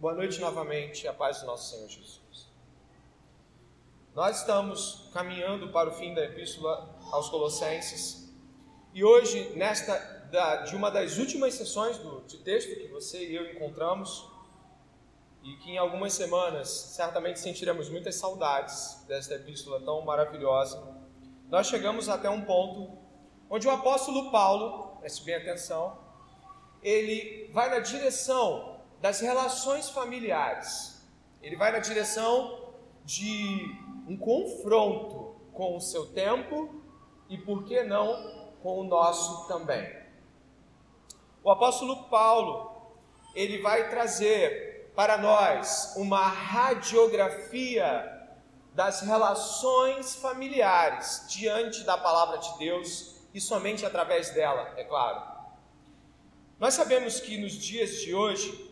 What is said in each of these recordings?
Boa noite novamente, a paz do nosso Senhor Jesus. Nós estamos caminhando para o fim da epístola aos Colossenses e hoje, nesta da, de uma das últimas sessões do, de texto que você e eu encontramos, e que em algumas semanas certamente sentiremos muitas saudades desta epístola tão maravilhosa, nós chegamos até um ponto onde o apóstolo Paulo, preste bem atenção, ele vai na direção das relações familiares. Ele vai na direção de um confronto com o seu tempo e, por que não, com o nosso também. O apóstolo Paulo, ele vai trazer para nós uma radiografia das relações familiares diante da palavra de Deus e somente através dela, é claro. Nós sabemos que nos dias de hoje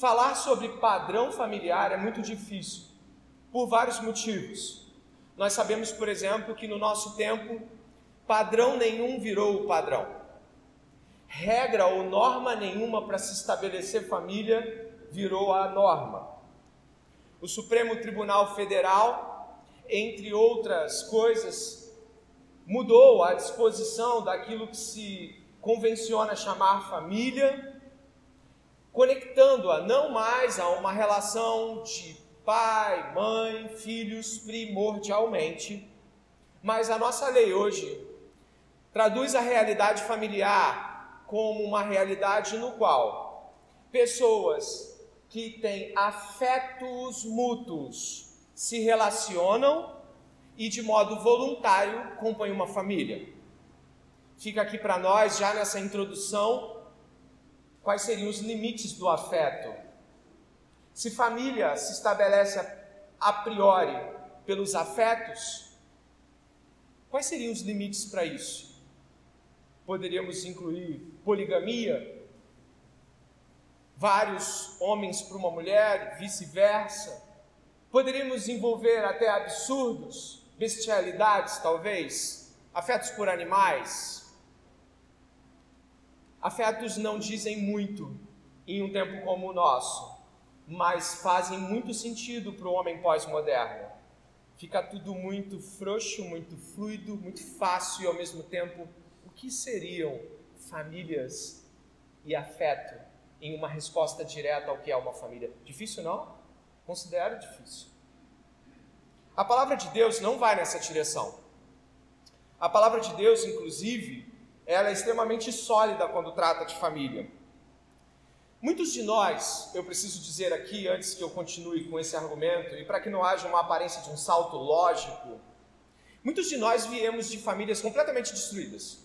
Falar sobre padrão familiar é muito difícil, por vários motivos. Nós sabemos, por exemplo, que no nosso tempo, padrão nenhum virou o padrão. Regra ou norma nenhuma para se estabelecer família virou a norma. O Supremo Tribunal Federal, entre outras coisas, mudou a disposição daquilo que se convenciona chamar família conectando-a não mais a uma relação de pai, mãe, filhos primordialmente, mas a nossa lei hoje traduz a realidade familiar como uma realidade no qual pessoas que têm afetos mútuos se relacionam e de modo voluntário compõem uma família. Fica aqui para nós já nessa introdução quais seriam os limites do afeto. Se família se estabelece a priori pelos afetos, quais seriam os limites para isso? Poderíamos incluir poligamia, vários homens para uma mulher, vice-versa. Poderíamos envolver até absurdos, bestialidades, talvez, afetos por animais, Afetos não dizem muito em um tempo como o nosso, mas fazem muito sentido para o homem pós-moderno. Fica tudo muito frouxo, muito fluido, muito fácil e ao mesmo tempo, o que seriam famílias e afeto em uma resposta direta ao que é uma família? Difícil não? Considero difícil. A palavra de Deus não vai nessa direção. A palavra de Deus, inclusive, ela é extremamente sólida quando trata de família. Muitos de nós, eu preciso dizer aqui, antes que eu continue com esse argumento, e para que não haja uma aparência de um salto lógico, muitos de nós viemos de famílias completamente destruídas.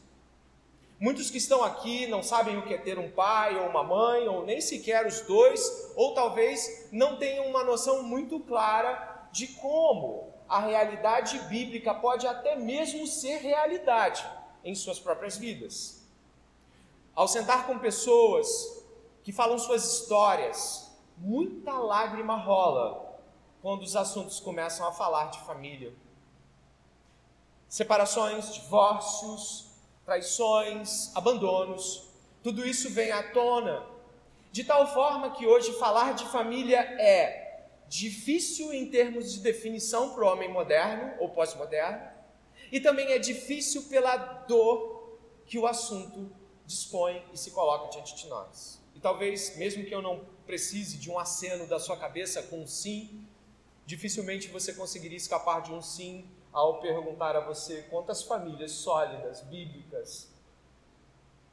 Muitos que estão aqui não sabem o que é ter um pai ou uma mãe, ou nem sequer os dois, ou talvez não tenham uma noção muito clara de como a realidade bíblica pode até mesmo ser realidade em suas próprias vidas. Ao sentar com pessoas que falam suas histórias, muita lágrima rola quando os assuntos começam a falar de família. Separações, divórcios, traições, abandonos, tudo isso vem à tona, de tal forma que hoje falar de família é difícil em termos de definição para o homem moderno ou pós-moderno, e também é difícil pela dor que o assunto dispõe e se coloca diante de nós. E talvez, mesmo que eu não precise de um aceno da sua cabeça com um sim, dificilmente você conseguiria escapar de um sim ao perguntar a você quantas famílias sólidas, bíblicas,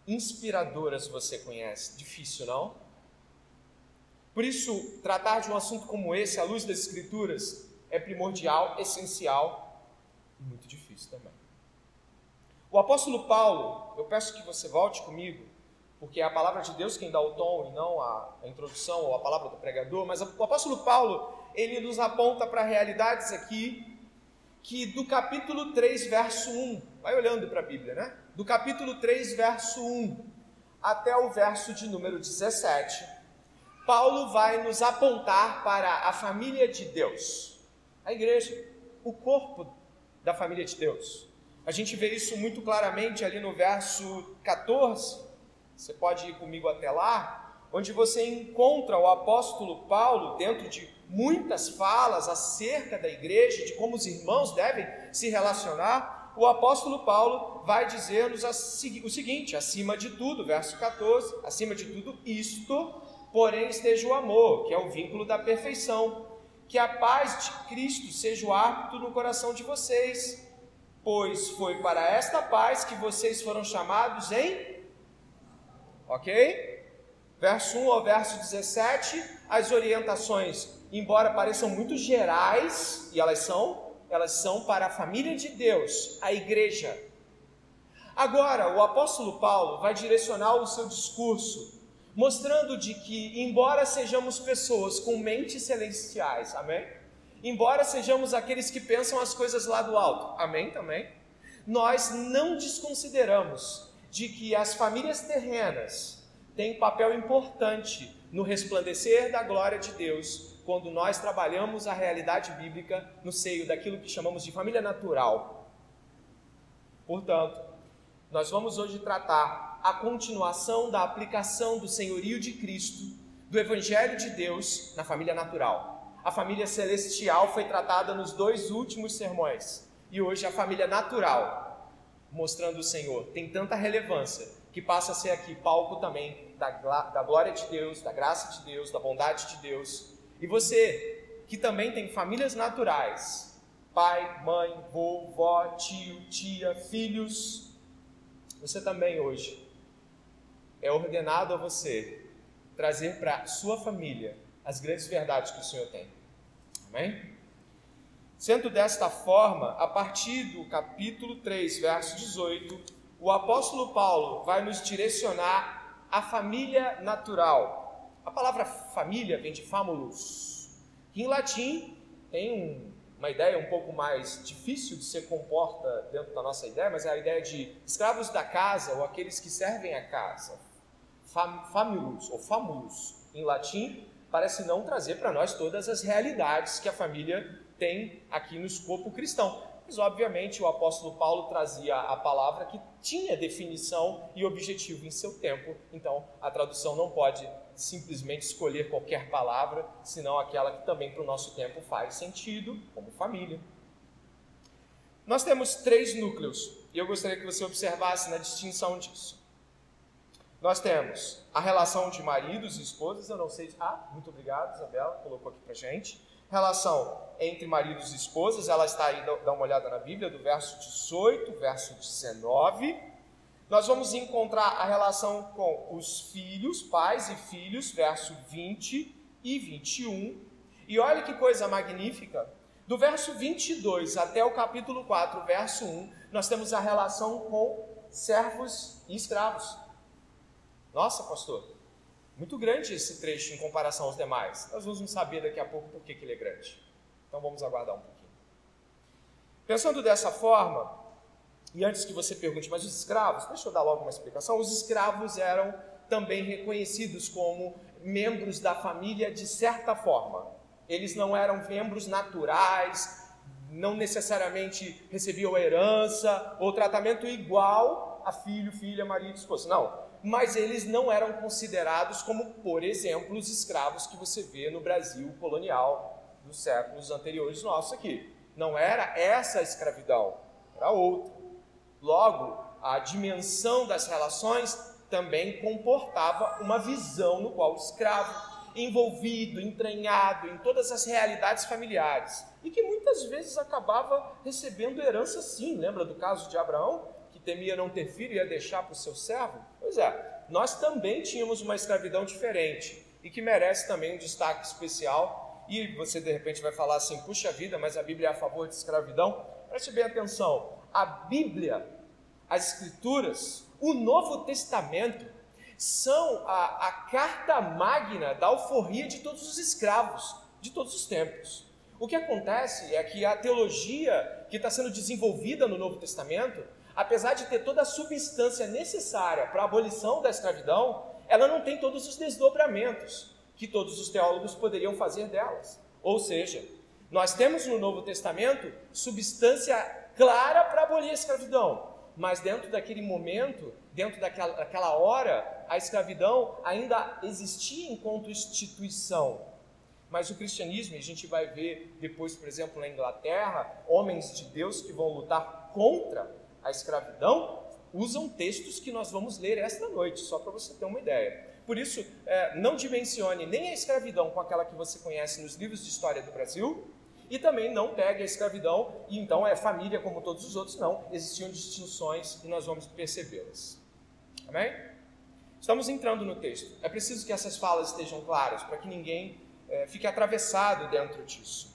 inspiradoras você conhece. Difícil, não? Por isso, tratar de um assunto como esse, à luz das Escrituras, é primordial, essencial muito difícil também. O apóstolo Paulo, eu peço que você volte comigo, porque é a palavra de Deus quem dá o tom e não a, introdução ou a palavra do pregador, mas o apóstolo Paulo, ele nos aponta para realidades aqui que do capítulo 3, verso 1, vai olhando para a Bíblia, né? Do capítulo 3, verso 1 até o verso de número 17, Paulo vai nos apontar para a família de Deus, a igreja, o corpo da família de Deus. A gente vê isso muito claramente ali no verso 14. Você pode ir comigo até lá, onde você encontra o apóstolo Paulo dentro de muitas falas acerca da igreja, de como os irmãos devem se relacionar, o apóstolo Paulo vai dizer-nos o seguinte: acima de tudo, verso 14, acima de tudo isto, porém esteja o amor, que é o vínculo da perfeição, que a paz de Cristo seja o árbitro no coração de vocês, pois foi para esta paz que vocês foram chamados em. Ok? Verso 1 ao verso 17, as orientações embora pareçam muito gerais, e elas são, elas são para a família de Deus, a igreja. Agora, o apóstolo Paulo vai direcionar o seu discurso, mostrando de que, embora sejamos pessoas com mentes celestiais, amém? Embora sejamos aqueles que pensam as coisas lá do alto, amém também? Nós não desconsideramos de que as famílias terrenas têm papel importante no resplandecer da glória de Deus quando nós trabalhamos a realidade bíblica no seio daquilo que chamamos de família natural. Portanto, nós vamos hoje tratar a continuação da aplicação do senhorio de Cristo, do Evangelho de Deus na família natural. A família celestial foi tratada nos dois últimos sermões, e hoje a família natural, mostrando o Senhor, tem tanta relevância que passa a ser aqui palco também da, da glória de Deus, da graça de Deus, da bondade de Deus e você, que também tem famílias naturais, pai, mãe, vovó, tio, tia, filhos, você também hoje é ordenado a você trazer para sua família as grandes verdades que o Senhor tem. Amém? Sendo desta forma, a partir do capítulo 3, verso 18, o apóstolo Paulo vai nos direcionar à família natural a palavra família vem de famulus, que em latim tem um, uma ideia um pouco mais difícil de ser comporta dentro da nossa ideia, mas é a ideia de escravos da casa ou aqueles que servem a casa. Fam, famulus ou famulus em latim parece não trazer para nós todas as realidades que a família tem aqui no escopo cristão. Mas, obviamente, o apóstolo Paulo trazia a palavra que tinha definição e objetivo em seu tempo, então a tradução não pode simplesmente escolher qualquer palavra, senão aquela que também para o nosso tempo faz sentido, como família. Nós temos três núcleos e eu gostaria que você observasse na distinção disso. Nós temos a relação de maridos e esposas, eu não sei. Ah, muito obrigado, Isabela, colocou aqui para gente. Relação entre maridos e esposas, ela está aí, dá uma olhada na Bíblia, do verso 18, verso 19 nós vamos encontrar a relação com os filhos, pais e filhos, verso 20 e 21. E olha que coisa magnífica. Do verso 22 até o capítulo 4, verso 1, nós temos a relação com servos e escravos. Nossa, pastor, muito grande esse trecho em comparação aos demais. Nós vamos saber daqui a pouco por que, ele é grande. Então vamos aguardar um pouquinho. Pensando dessa forma, e antes que você pergunte, mas os escravos, deixa eu dar logo uma explicação. Os escravos eram também reconhecidos como membros da família de certa forma. Eles não eram membros naturais, não necessariamente recebiam herança ou tratamento igual a filho, filha, marido, esposa. Não. Mas eles não eram considerados como, por exemplo, os escravos que você vê no Brasil colonial dos séculos anteriores nossos aqui. Não era essa a escravidão, era outra. Logo, a dimensão das relações também comportava uma visão no qual o escravo, envolvido, entranhado em todas as realidades familiares, e que muitas vezes acabava recebendo herança sim. Lembra do caso de Abraão, que temia não ter filho e ia deixar para o seu servo? Pois é, nós também tínhamos uma escravidão diferente e que merece também um destaque especial. E você de repente vai falar assim: puxa vida, mas a Bíblia é a favor de escravidão? Preste bem atenção a Bíblia, as Escrituras, o Novo Testamento são a, a carta magna da alforria de todos os escravos de todos os tempos. O que acontece é que a teologia que está sendo desenvolvida no Novo Testamento, apesar de ter toda a substância necessária para a abolição da escravidão, ela não tem todos os desdobramentos que todos os teólogos poderiam fazer delas. Ou seja, nós temos no Novo Testamento substância clara para abolir a escravidão. mas dentro daquele momento, dentro daquela, daquela hora, a escravidão ainda existia enquanto instituição. Mas o cristianismo, e a gente vai ver depois, por exemplo, na Inglaterra, homens de Deus que vão lutar contra a escravidão, usam textos que nós vamos ler esta noite, só para você ter uma ideia. Por isso, é, não dimensione nem a escravidão com aquela que você conhece nos livros de história do Brasil, e também não pegue a escravidão e então é família como todos os outros, não. Existiam distinções e nós vamos percebê-las. Amém? Estamos entrando no texto. É preciso que essas falas estejam claras para que ninguém é, fique atravessado dentro disso.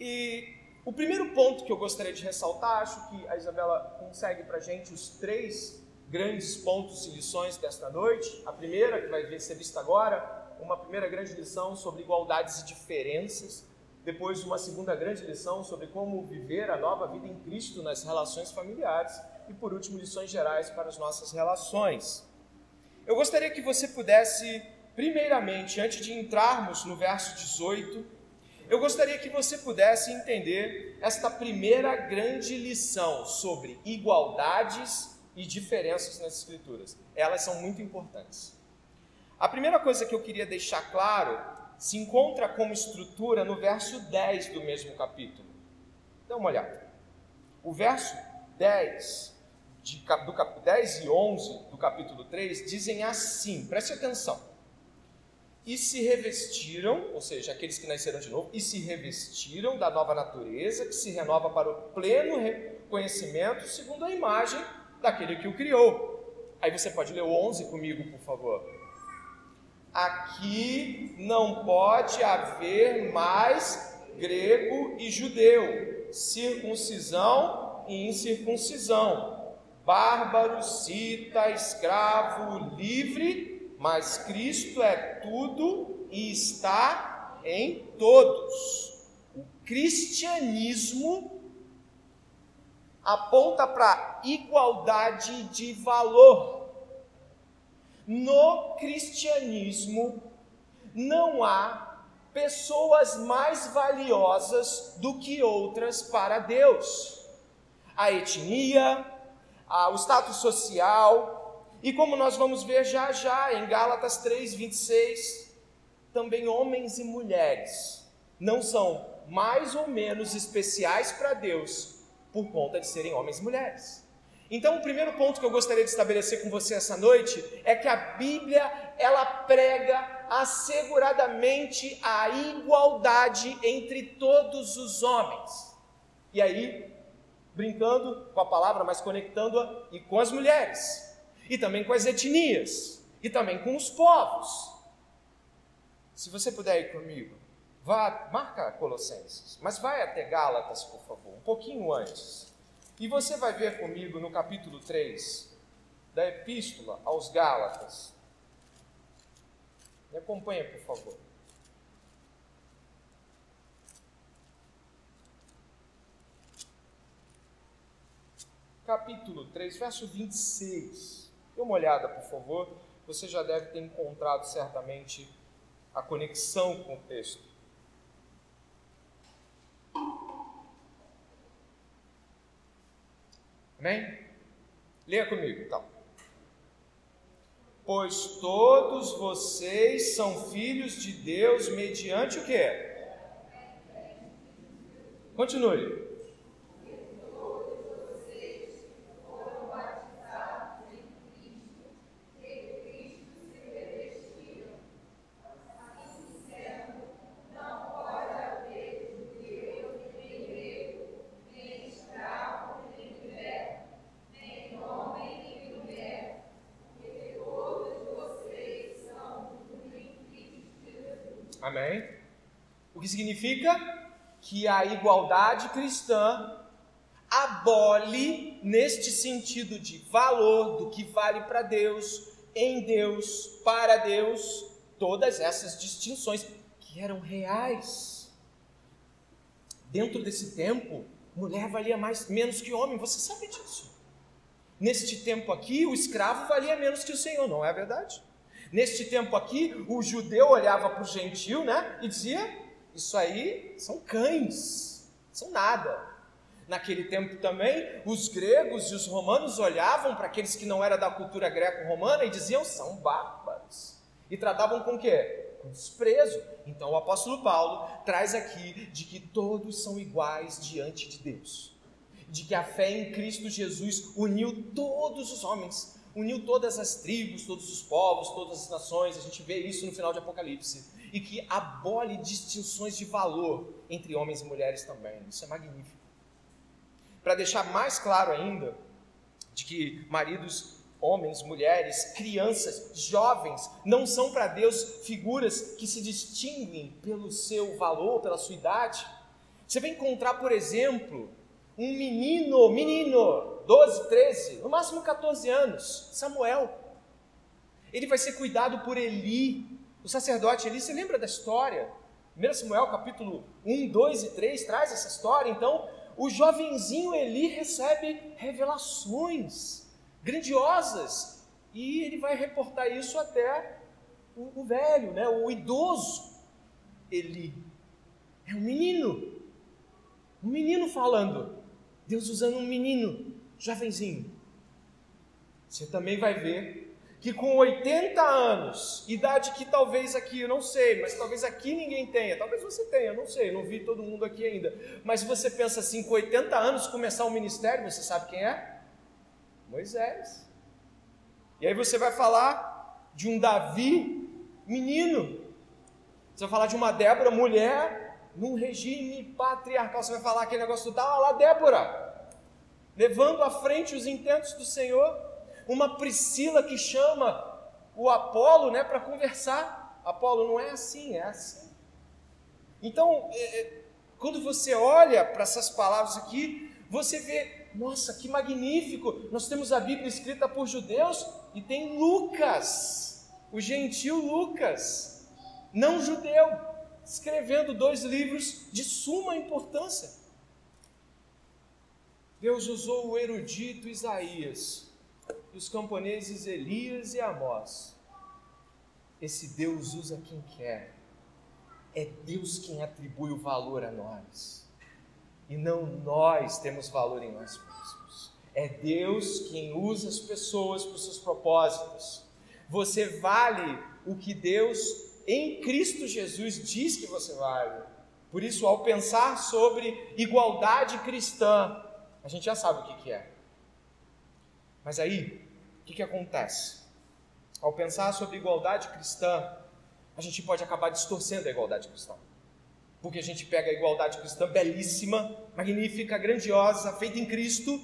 E o primeiro ponto que eu gostaria de ressaltar, acho que a Isabela consegue para a gente os três grandes pontos e lições desta noite. A primeira, que vai ser vista agora, uma primeira grande lição sobre igualdades e diferenças. Depois, uma segunda grande lição sobre como viver a nova vida em Cristo nas relações familiares. E por último, lições gerais para as nossas relações. Eu gostaria que você pudesse, primeiramente, antes de entrarmos no verso 18, eu gostaria que você pudesse entender esta primeira grande lição sobre igualdades e diferenças nas Escrituras. Elas são muito importantes. A primeira coisa que eu queria deixar claro se encontra como estrutura no verso 10 do mesmo capítulo. Dá uma olhada. O verso 10, de, do cap, 10 e 11 do capítulo 3 dizem assim, preste atenção e se revestiram, ou seja, aqueles que nasceram de novo, e se revestiram da nova natureza que se renova para o pleno reconhecimento segundo a imagem daquele que o criou. Aí você pode ler o 11 comigo, por favor. Aqui não pode haver mais grego e judeu, circuncisão e incircuncisão, bárbaro, cita, escravo, livre mas Cristo é tudo e está em todos. O cristianismo aponta para igualdade de valor. No cristianismo não há pessoas mais valiosas do que outras para Deus. A etnia, o status social, e como nós vamos ver já já em Gálatas 3, 26, também homens e mulheres não são mais ou menos especiais para Deus por conta de serem homens e mulheres. Então, o primeiro ponto que eu gostaria de estabelecer com você essa noite é que a Bíblia ela prega asseguradamente a igualdade entre todos os homens. E aí, brincando com a palavra, mas conectando-a e com as mulheres e também com as etnias, e também com os povos. Se você puder ir comigo, vá, marca Colossenses, mas vai até Gálatas, por favor, um pouquinho antes. E você vai ver comigo no capítulo 3 da Epístola aos Gálatas. Me acompanha, por favor. Capítulo 3, verso 26. Dê uma olhada, por favor. Você já deve ter encontrado certamente a conexão com o texto. Amém? Leia comigo, então. Pois todos vocês são filhos de Deus mediante o quê? Continue. Significa que a igualdade cristã abole neste sentido de valor do que vale para Deus, em Deus, para Deus, todas essas distinções que eram reais. Dentro desse tempo, mulher valia mais menos que homem, você sabe disso. Neste tempo aqui, o escravo valia menos que o senhor, não é verdade? Neste tempo aqui, o judeu olhava para o gentil, né, e dizia: isso aí são cães, são nada. Naquele tempo também, os gregos e os romanos olhavam para aqueles que não eram da cultura greco-romana e diziam são bárbaros. E tratavam com o quê? Com desprezo. Então o apóstolo Paulo traz aqui de que todos são iguais diante de Deus. De que a fé em Cristo Jesus uniu todos os homens, uniu todas as tribos, todos os povos, todas as nações. A gente vê isso no final de Apocalipse. E que abole distinções de valor entre homens e mulheres também. Isso é magnífico para deixar mais claro ainda de que maridos, homens, mulheres, crianças, jovens não são para Deus figuras que se distinguem pelo seu valor, pela sua idade. Você vai encontrar, por exemplo, um menino, menino, 12, 13, no máximo 14 anos, Samuel. Ele vai ser cuidado por Eli, o sacerdote Eli. Você lembra da história? 1 Samuel capítulo 1, 2 e 3 traz essa história. Então, o jovenzinho Eli recebe revelações grandiosas e ele vai reportar isso até o, o velho, né, o idoso Eli. É um menino, um menino falando, Deus usando um menino, jovenzinho. Você também vai ver que com 80 anos, idade que talvez aqui, eu não sei, mas talvez aqui ninguém tenha, talvez você tenha, não sei, não vi todo mundo aqui ainda, mas você pensa assim, com 80 anos começar o um ministério, você sabe quem é? Moisés. E aí você vai falar de um Davi menino, você vai falar de uma Débora mulher, num regime patriarcal, você vai falar aquele negócio do tal, ah lá Débora, levando à frente os intentos do Senhor, uma Priscila que chama o Apolo né, para conversar. Apolo não é assim, é assim. Então, é, é quando você olha para essas palavras aqui, você vê, nossa, que magnífico! Nós temos a Bíblia escrita por judeus e tem Lucas, o gentil Lucas, não judeu, escrevendo dois livros de suma importância. Deus usou o erudito Isaías dos camponeses Elias e Amós. Esse Deus usa quem quer. É Deus quem atribui o valor a nós. E não nós temos valor em nós mesmos. É Deus quem usa as pessoas para os seus propósitos. Você vale o que Deus em Cristo Jesus diz que você vale. Por isso, ao pensar sobre igualdade cristã, a gente já sabe o que, que é. Mas aí, o que, que acontece? Ao pensar sobre igualdade cristã, a gente pode acabar distorcendo a igualdade cristã. Porque a gente pega a igualdade cristã belíssima, magnífica, grandiosa, feita em Cristo,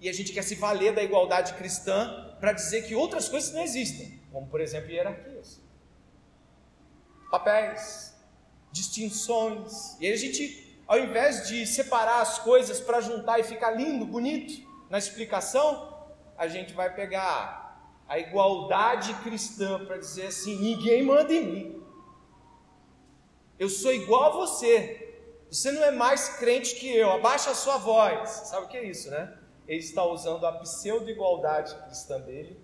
e a gente quer se valer da igualdade cristã para dizer que outras coisas não existem, como por exemplo hierarquias, papéis, distinções. E aí a gente, ao invés de separar as coisas para juntar e ficar lindo, bonito na explicação, a gente vai pegar a igualdade cristã para dizer assim: ninguém manda em mim. Eu sou igual a você. Você não é mais crente que eu. Abaixa a sua voz. Sabe o que é isso, né? Ele está usando a pseudo-igualdade cristã dele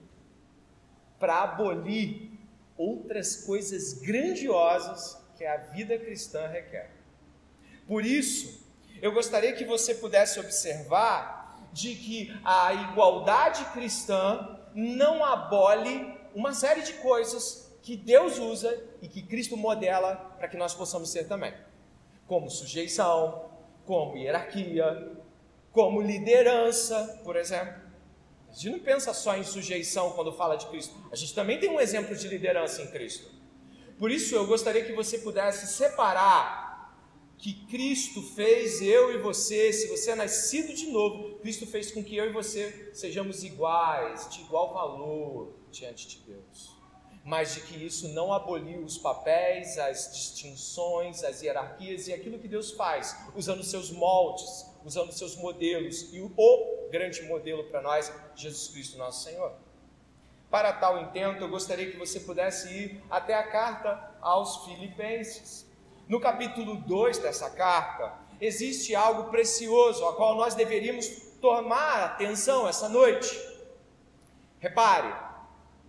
para abolir outras coisas grandiosas que a vida cristã requer. Por isso, eu gostaria que você pudesse observar de que a igualdade cristã não abole uma série de coisas que Deus usa e que Cristo modela para que nós possamos ser também, como sujeição, como hierarquia, como liderança, por exemplo. A gente não pensa só em sujeição quando fala de Cristo, a gente também tem um exemplo de liderança em Cristo. Por isso eu gostaria que você pudesse separar que Cristo fez eu e você, se você é nascido de novo, Cristo fez com que eu e você sejamos iguais, de igual valor diante de Deus. Mas de que isso não aboliu os papéis, as distinções, as hierarquias e aquilo que Deus faz, usando seus moldes, usando seus modelos e o grande modelo para nós, Jesus Cristo, nosso Senhor. Para tal intento, eu gostaria que você pudesse ir até a carta aos Filipenses. No capítulo 2 dessa carta, existe algo precioso a qual nós deveríamos tomar atenção essa noite. Repare,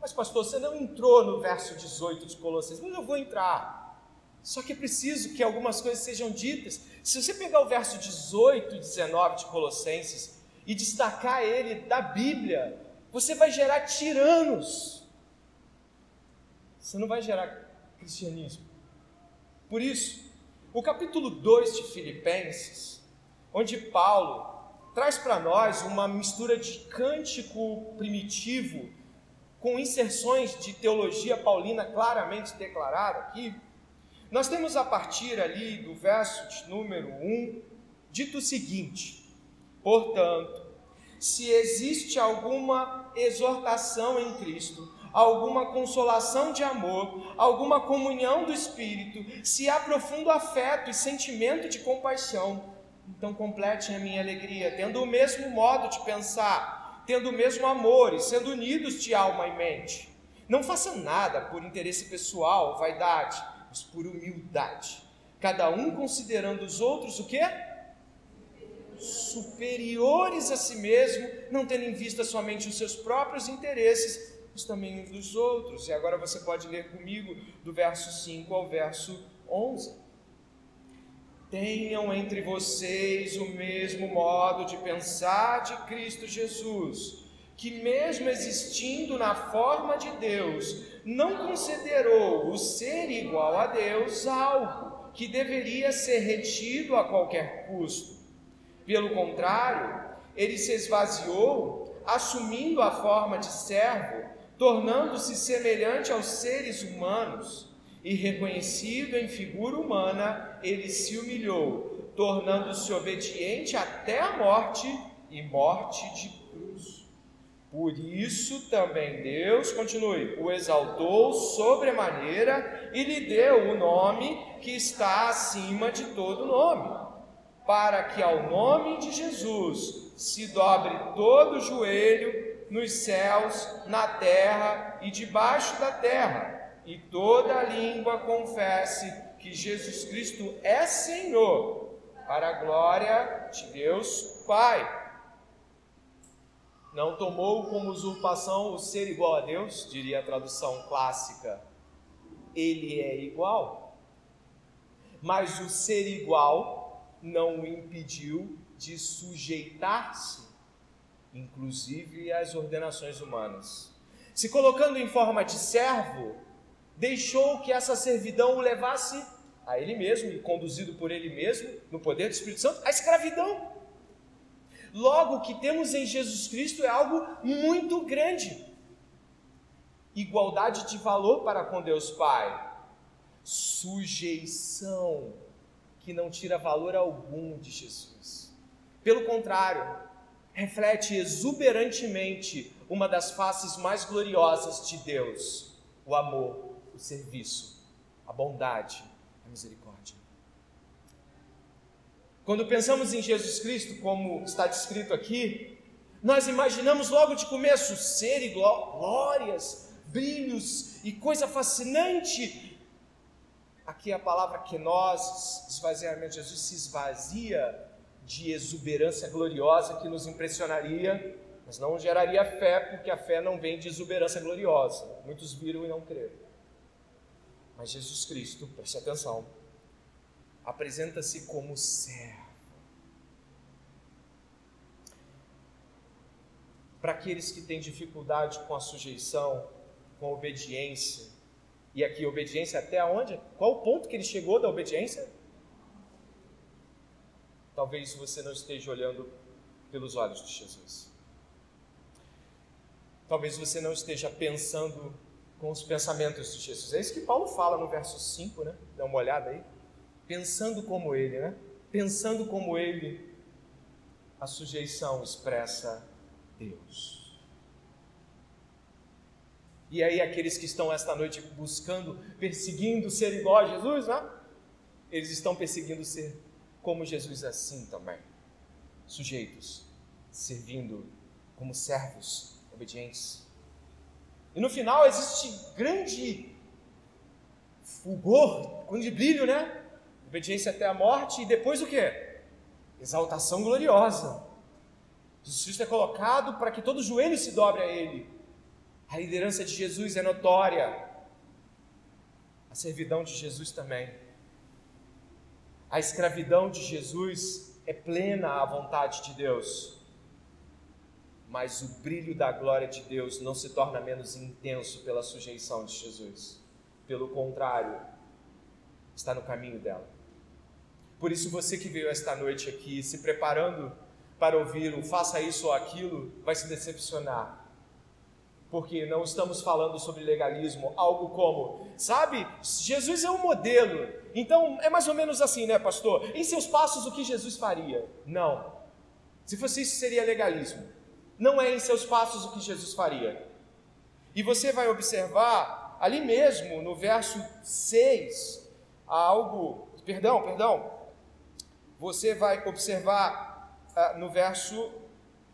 mas pastor, você não entrou no verso 18 de Colossenses, mas eu vou entrar. Só que é preciso que algumas coisas sejam ditas. Se você pegar o verso 18 e 19 de Colossenses e destacar ele da Bíblia, você vai gerar tiranos. Você não vai gerar cristianismo. Por isso, o capítulo 2 de Filipenses, onde Paulo traz para nós uma mistura de cântico primitivo com inserções de teologia paulina claramente declarada aqui, nós temos a partir ali do verso de número 1, dito o seguinte: Portanto, se existe alguma exortação em Cristo, alguma consolação de amor, alguma comunhão do Espírito, se há profundo afeto e sentimento de compaixão, então complete a minha alegria, tendo o mesmo modo de pensar, tendo o mesmo amor e sendo unidos de alma e mente. Não façam nada por interesse pessoal, vaidade mas por humildade. Cada um considerando os outros o quê? Superiores a si mesmo, não tendo em vista somente os seus próprios interesses, também os dos outros. E agora você pode ler comigo do verso 5 ao verso 11. Tenham entre vocês o mesmo modo de pensar de Cristo Jesus, que, mesmo existindo na forma de Deus, não considerou o ser igual a Deus algo que deveria ser retido a qualquer custo. Pelo contrário, ele se esvaziou, assumindo a forma de servo, tornando-se semelhante aos seres humanos, e reconhecido em figura humana, ele se humilhou, tornando-se obediente até a morte e morte de por isso também Deus, continue, o exaltou sobremaneira e lhe deu o nome que está acima de todo nome, para que ao nome de Jesus se dobre todo o joelho nos céus, na terra e debaixo da terra, e toda língua confesse que Jesus Cristo é Senhor, para a glória de Deus Pai. Não tomou como usurpação o ser igual a Deus, diria a tradução clássica. Ele é igual. Mas o ser igual não o impediu de sujeitar-se, inclusive às ordenações humanas. Se colocando em forma de servo, deixou que essa servidão o levasse a ele mesmo, e conduzido por ele mesmo, no poder do Espírito Santo, à escravidão. Logo, o que temos em Jesus Cristo é algo muito grande. Igualdade de valor para com Deus Pai. Sujeição que não tira valor algum de Jesus. Pelo contrário, reflete exuberantemente uma das faces mais gloriosas de Deus: o amor, o serviço, a bondade, a misericórdia. Quando pensamos em Jesus Cristo, como está descrito aqui, nós imaginamos logo de começo ser e glórias, brilhos e coisa fascinante. Aqui a palavra que nós, esvaziamento Jesus, se esvazia de exuberância gloriosa que nos impressionaria, mas não geraria fé, porque a fé não vem de exuberância gloriosa. Muitos viram e não creram. Mas Jesus Cristo, preste atenção, apresenta-se como servo para aqueles que têm dificuldade com a sujeição, com a obediência. E aqui, obediência até onde? Qual o ponto que ele chegou da obediência? Talvez você não esteja olhando pelos olhos de Jesus. Talvez você não esteja pensando com os pensamentos de Jesus. É isso que Paulo fala no verso 5, né? Dá uma olhada aí. Pensando como ele, né? Pensando como ele, a sujeição expressa Deus. E aí, aqueles que estão esta noite buscando, perseguindo ser igual a Jesus, né? eles estão perseguindo ser como Jesus assim também, sujeitos, servindo como servos obedientes. E no final existe grande fulgor, grande brilho, né? Obediência até a morte e depois o que? Exaltação gloriosa. Jesus Cristo é colocado para que todo joelho se dobre a Ele. A liderança de Jesus é notória. A servidão de Jesus também. A escravidão de Jesus é plena à vontade de Deus. Mas o brilho da glória de Deus não se torna menos intenso pela sujeição de Jesus. Pelo contrário, está no caminho dela. Por isso, você que veio esta noite aqui se preparando para ouvir o faça isso ou aquilo, vai se decepcionar. Porque não estamos falando sobre legalismo, algo como, sabe, Jesus é um modelo. Então é mais ou menos assim, né, pastor? Em seus passos, o que Jesus faria? Não. Se fosse isso, seria legalismo. Não é em seus passos o que Jesus faria. E você vai observar ali mesmo, no verso 6, algo. Perdão, perdão. Você vai observar ah, no verso.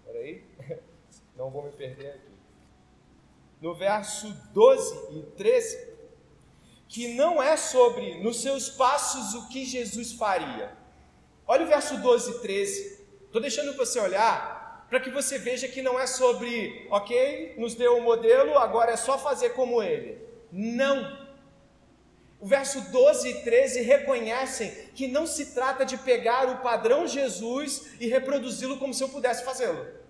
Peraí, não vou me perder aqui. No verso 12 e 13, que não é sobre nos seus passos o que Jesus faria. Olha o verso 12 e 13. Estou deixando você olhar para que você veja que não é sobre, ok, nos deu o um modelo, agora é só fazer como ele. Não. O verso 12 e 13 reconhecem que não se trata de pegar o padrão Jesus e reproduzi-lo como se eu pudesse fazê-lo.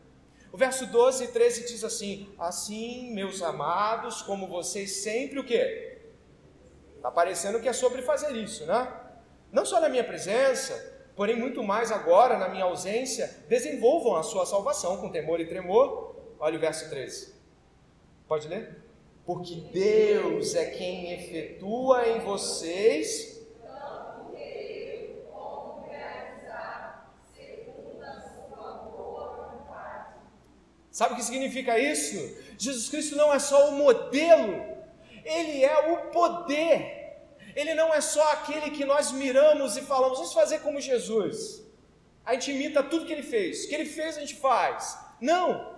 O verso 12 e 13 diz assim: Assim, meus amados, como vocês sempre o quê? Está parecendo que é sobre fazer isso, né? Não só na minha presença, porém muito mais agora na minha ausência, desenvolvam a sua salvação com temor e tremor. Olha o verso 13. Pode ler? porque Deus é quem efetua em vocês. Sabe o que significa isso? Jesus Cristo não é só o modelo, ele é o poder. Ele não é só aquele que nós miramos e falamos, vamos fazer como Jesus. A gente imita tudo que ele fez. O que ele fez, a gente faz. Não!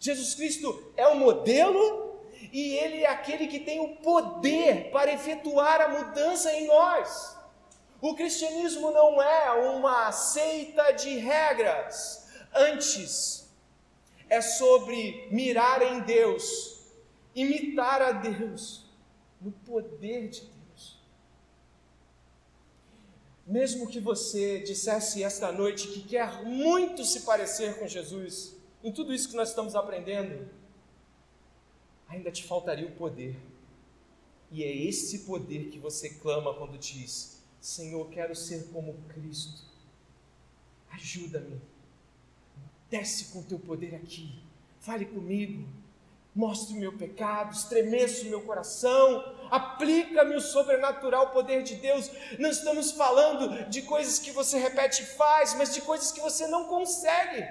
Jesus Cristo é o modelo e Ele é aquele que tem o poder para efetuar a mudança em nós. O cristianismo não é uma seita de regras, antes, é sobre mirar em Deus, imitar a Deus, no poder de Deus. Mesmo que você dissesse esta noite que quer muito se parecer com Jesus, em tudo isso que nós estamos aprendendo, ainda te faltaria o poder. E é esse poder que você clama quando diz: Senhor, quero ser como Cristo. Ajuda-me. Desce com teu poder aqui. Fale comigo. Mostre o meu pecado, estremeça o meu coração, aplica-me o sobrenatural poder de Deus. Não estamos falando de coisas que você repete e faz, mas de coisas que você não consegue.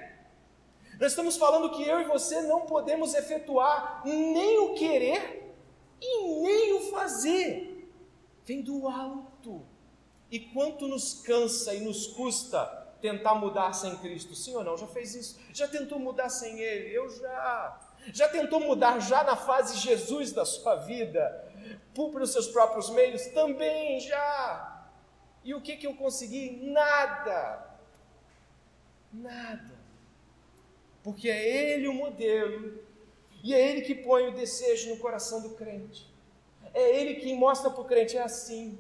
Nós estamos falando que eu e você não podemos efetuar nem o querer e nem o fazer. Vem do alto. E quanto nos cansa e nos custa tentar mudar sem Cristo? Sim ou não? Já fez isso? Já tentou mudar sem Ele? Eu já. Já tentou mudar já na fase Jesus da sua vida? Por os seus próprios meios? Também já. E o que, que eu consegui? Nada. Nada porque é Ele o modelo, e é Ele que põe o desejo no coração do crente. É Ele quem mostra para o crente, é assim.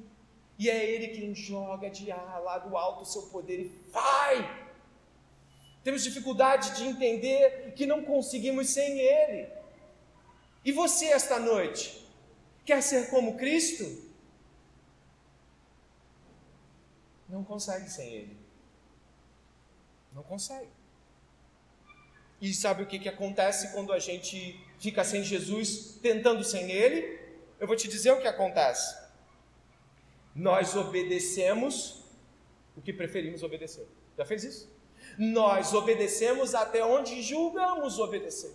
E é Ele quem joga de lá do alto o seu poder e vai. Temos dificuldade de entender que não conseguimos sem Ele. E você, esta noite, quer ser como Cristo? Não consegue sem Ele. Não consegue. E sabe o que, que acontece quando a gente fica sem Jesus, tentando sem Ele? Eu vou te dizer o que acontece. Nós obedecemos o que preferimos obedecer. Já fez isso? Nós obedecemos até onde julgamos obedecer.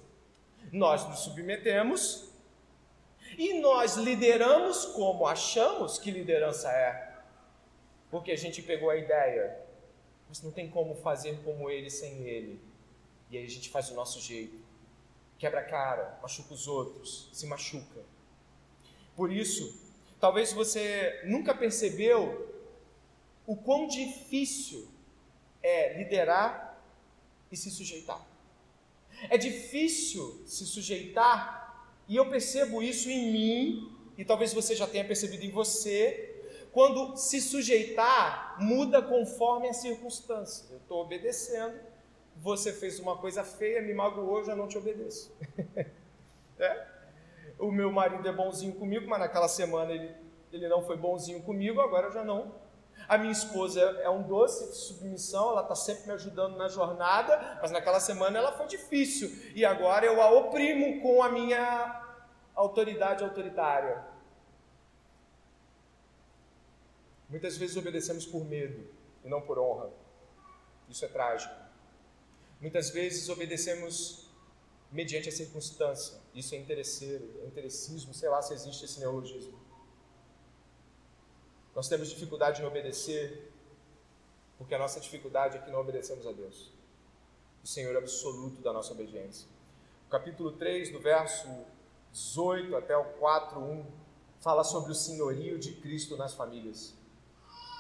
Nós nos submetemos e nós lideramos como achamos que liderança é. Porque a gente pegou a ideia, mas não tem como fazer como ele sem ele. E aí a gente faz o nosso jeito. Quebra a cara, machuca os outros, se machuca. Por isso, talvez você nunca percebeu o quão difícil é liderar e se sujeitar. É difícil se sujeitar, e eu percebo isso em mim, e talvez você já tenha percebido em você, quando se sujeitar muda conforme a circunstância. Eu estou obedecendo, você fez uma coisa feia, me magoou, eu já não te obedeço. é? O meu marido é bonzinho comigo, mas naquela semana ele, ele não foi bonzinho comigo, agora eu já não. A minha esposa é um doce de submissão, ela está sempre me ajudando na jornada, mas naquela semana ela foi difícil e agora eu a oprimo com a minha autoridade autoritária. Muitas vezes obedecemos por medo e não por honra. Isso é trágico. Muitas vezes obedecemos mediante a circunstância. Isso é interesseiro, é interessismo, sei lá se existe esse neologismo. Nós temos dificuldade em obedecer porque a nossa dificuldade é que não obedecemos a Deus. O Senhor absoluto da nossa obediência. O capítulo 3, do verso 18 até o 4, 1, fala sobre o senhorio de Cristo nas famílias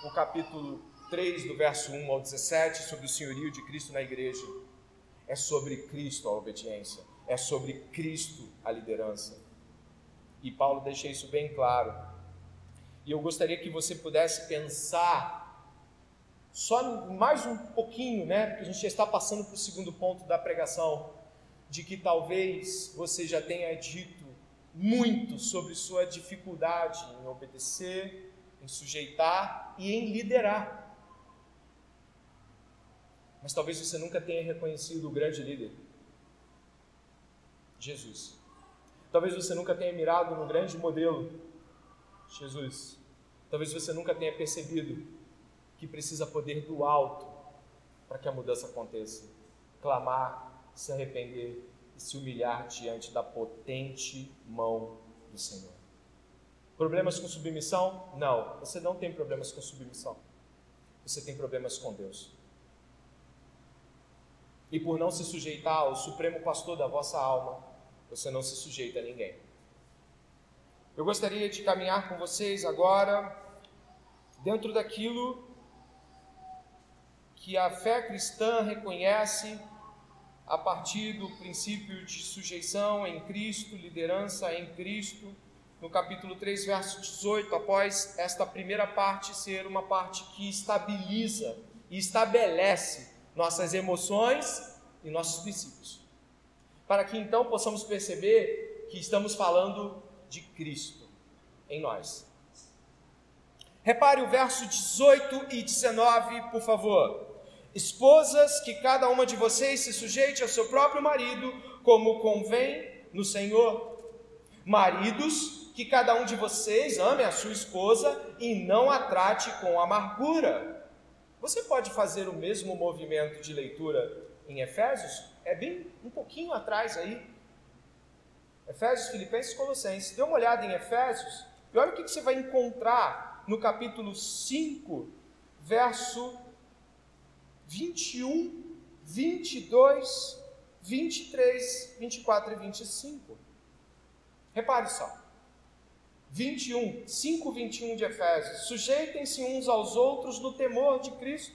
o capítulo 3, do verso 1 ao 17, sobre o senhorio de Cristo na igreja. É sobre Cristo a obediência, é sobre Cristo a liderança. E Paulo deixa isso bem claro. E eu gostaria que você pudesse pensar só mais um pouquinho, né? Porque a gente já está passando para o segundo ponto da pregação, de que talvez você já tenha dito muito sobre sua dificuldade em obedecer, em sujeitar e em liderar. Mas talvez você nunca tenha reconhecido o grande líder, Jesus. Talvez você nunca tenha mirado no grande modelo, Jesus. Talvez você nunca tenha percebido que precisa poder do alto para que a mudança aconteça. Clamar, se arrepender e se humilhar diante da potente mão do Senhor. Problemas com submissão? Não, você não tem problemas com submissão. Você tem problemas com Deus. E por não se sujeitar ao supremo pastor da vossa alma, você não se sujeita a ninguém. Eu gostaria de caminhar com vocês agora dentro daquilo que a fé cristã reconhece a partir do princípio de sujeição em Cristo, liderança em Cristo no capítulo 3, verso 18, após esta primeira parte ser uma parte que estabiliza e estabelece nossas emoções e nossos princípios. Para que então possamos perceber que estamos falando de Cristo em nós. Repare o verso 18 e 19, por favor. Esposas, que cada uma de vocês se sujeite ao seu próprio marido, como convém no Senhor. Maridos, que cada um de vocês ame a sua esposa e não a trate com amargura. Você pode fazer o mesmo movimento de leitura em Efésios? É bem um pouquinho atrás aí. Efésios, Filipenses, Colossenses. Dê uma olhada em Efésios e olha o que você vai encontrar no capítulo 5, verso 21, 22, 23, 24 e 25. Repare só. 21, 5, 21 de Efésios. Sujeitem-se uns aos outros no temor de Cristo.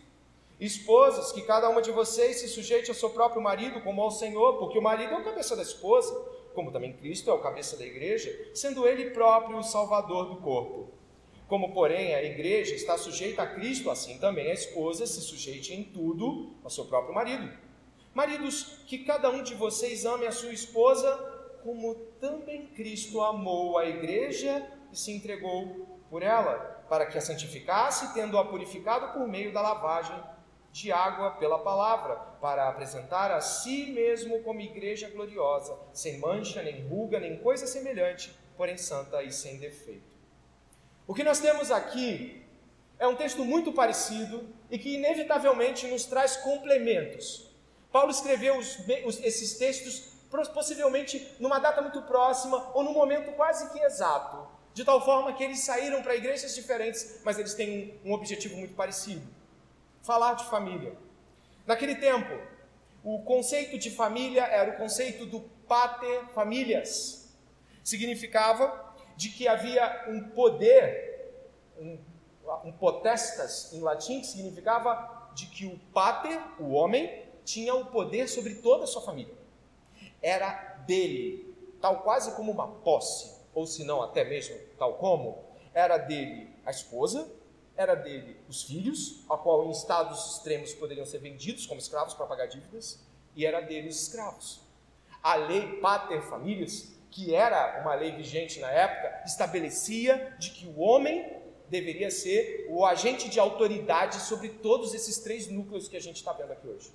Esposas, que cada uma de vocês se sujeite ao seu próprio marido como ao Senhor, porque o marido é o cabeça da esposa, como também Cristo é o cabeça da igreja, sendo ele próprio o salvador do corpo. Como, porém, a igreja está sujeita a Cristo, assim também a esposa se sujeite em tudo ao seu próprio marido. Maridos, que cada um de vocês ame a sua esposa como também Cristo amou a igreja e se entregou por ela, para que a santificasse, tendo-a purificado por meio da lavagem de água pela palavra, para apresentar a si mesmo como igreja gloriosa, sem mancha, nem ruga, nem coisa semelhante, porém santa e sem defeito. O que nós temos aqui é um texto muito parecido e que inevitavelmente nos traz complementos. Paulo escreveu os, esses textos possivelmente numa data muito próxima ou num momento quase que exato, de tal forma que eles saíram para igrejas diferentes, mas eles têm um objetivo muito parecido: falar de família. Naquele tempo, o conceito de família era o conceito do pater familias. Significava de que havia um poder, um, um potestas em latim, que significava de que o pater, o homem, tinha o poder sobre toda a sua família era dele, tal quase como uma posse, ou se não até mesmo tal como, era dele a esposa, era dele os filhos, a qual em estados extremos poderiam ser vendidos como escravos para pagar dívidas, e era dele os escravos. A lei pater familias, que era uma lei vigente na época, estabelecia de que o homem deveria ser o agente de autoridade sobre todos esses três núcleos que a gente está vendo aqui hoje.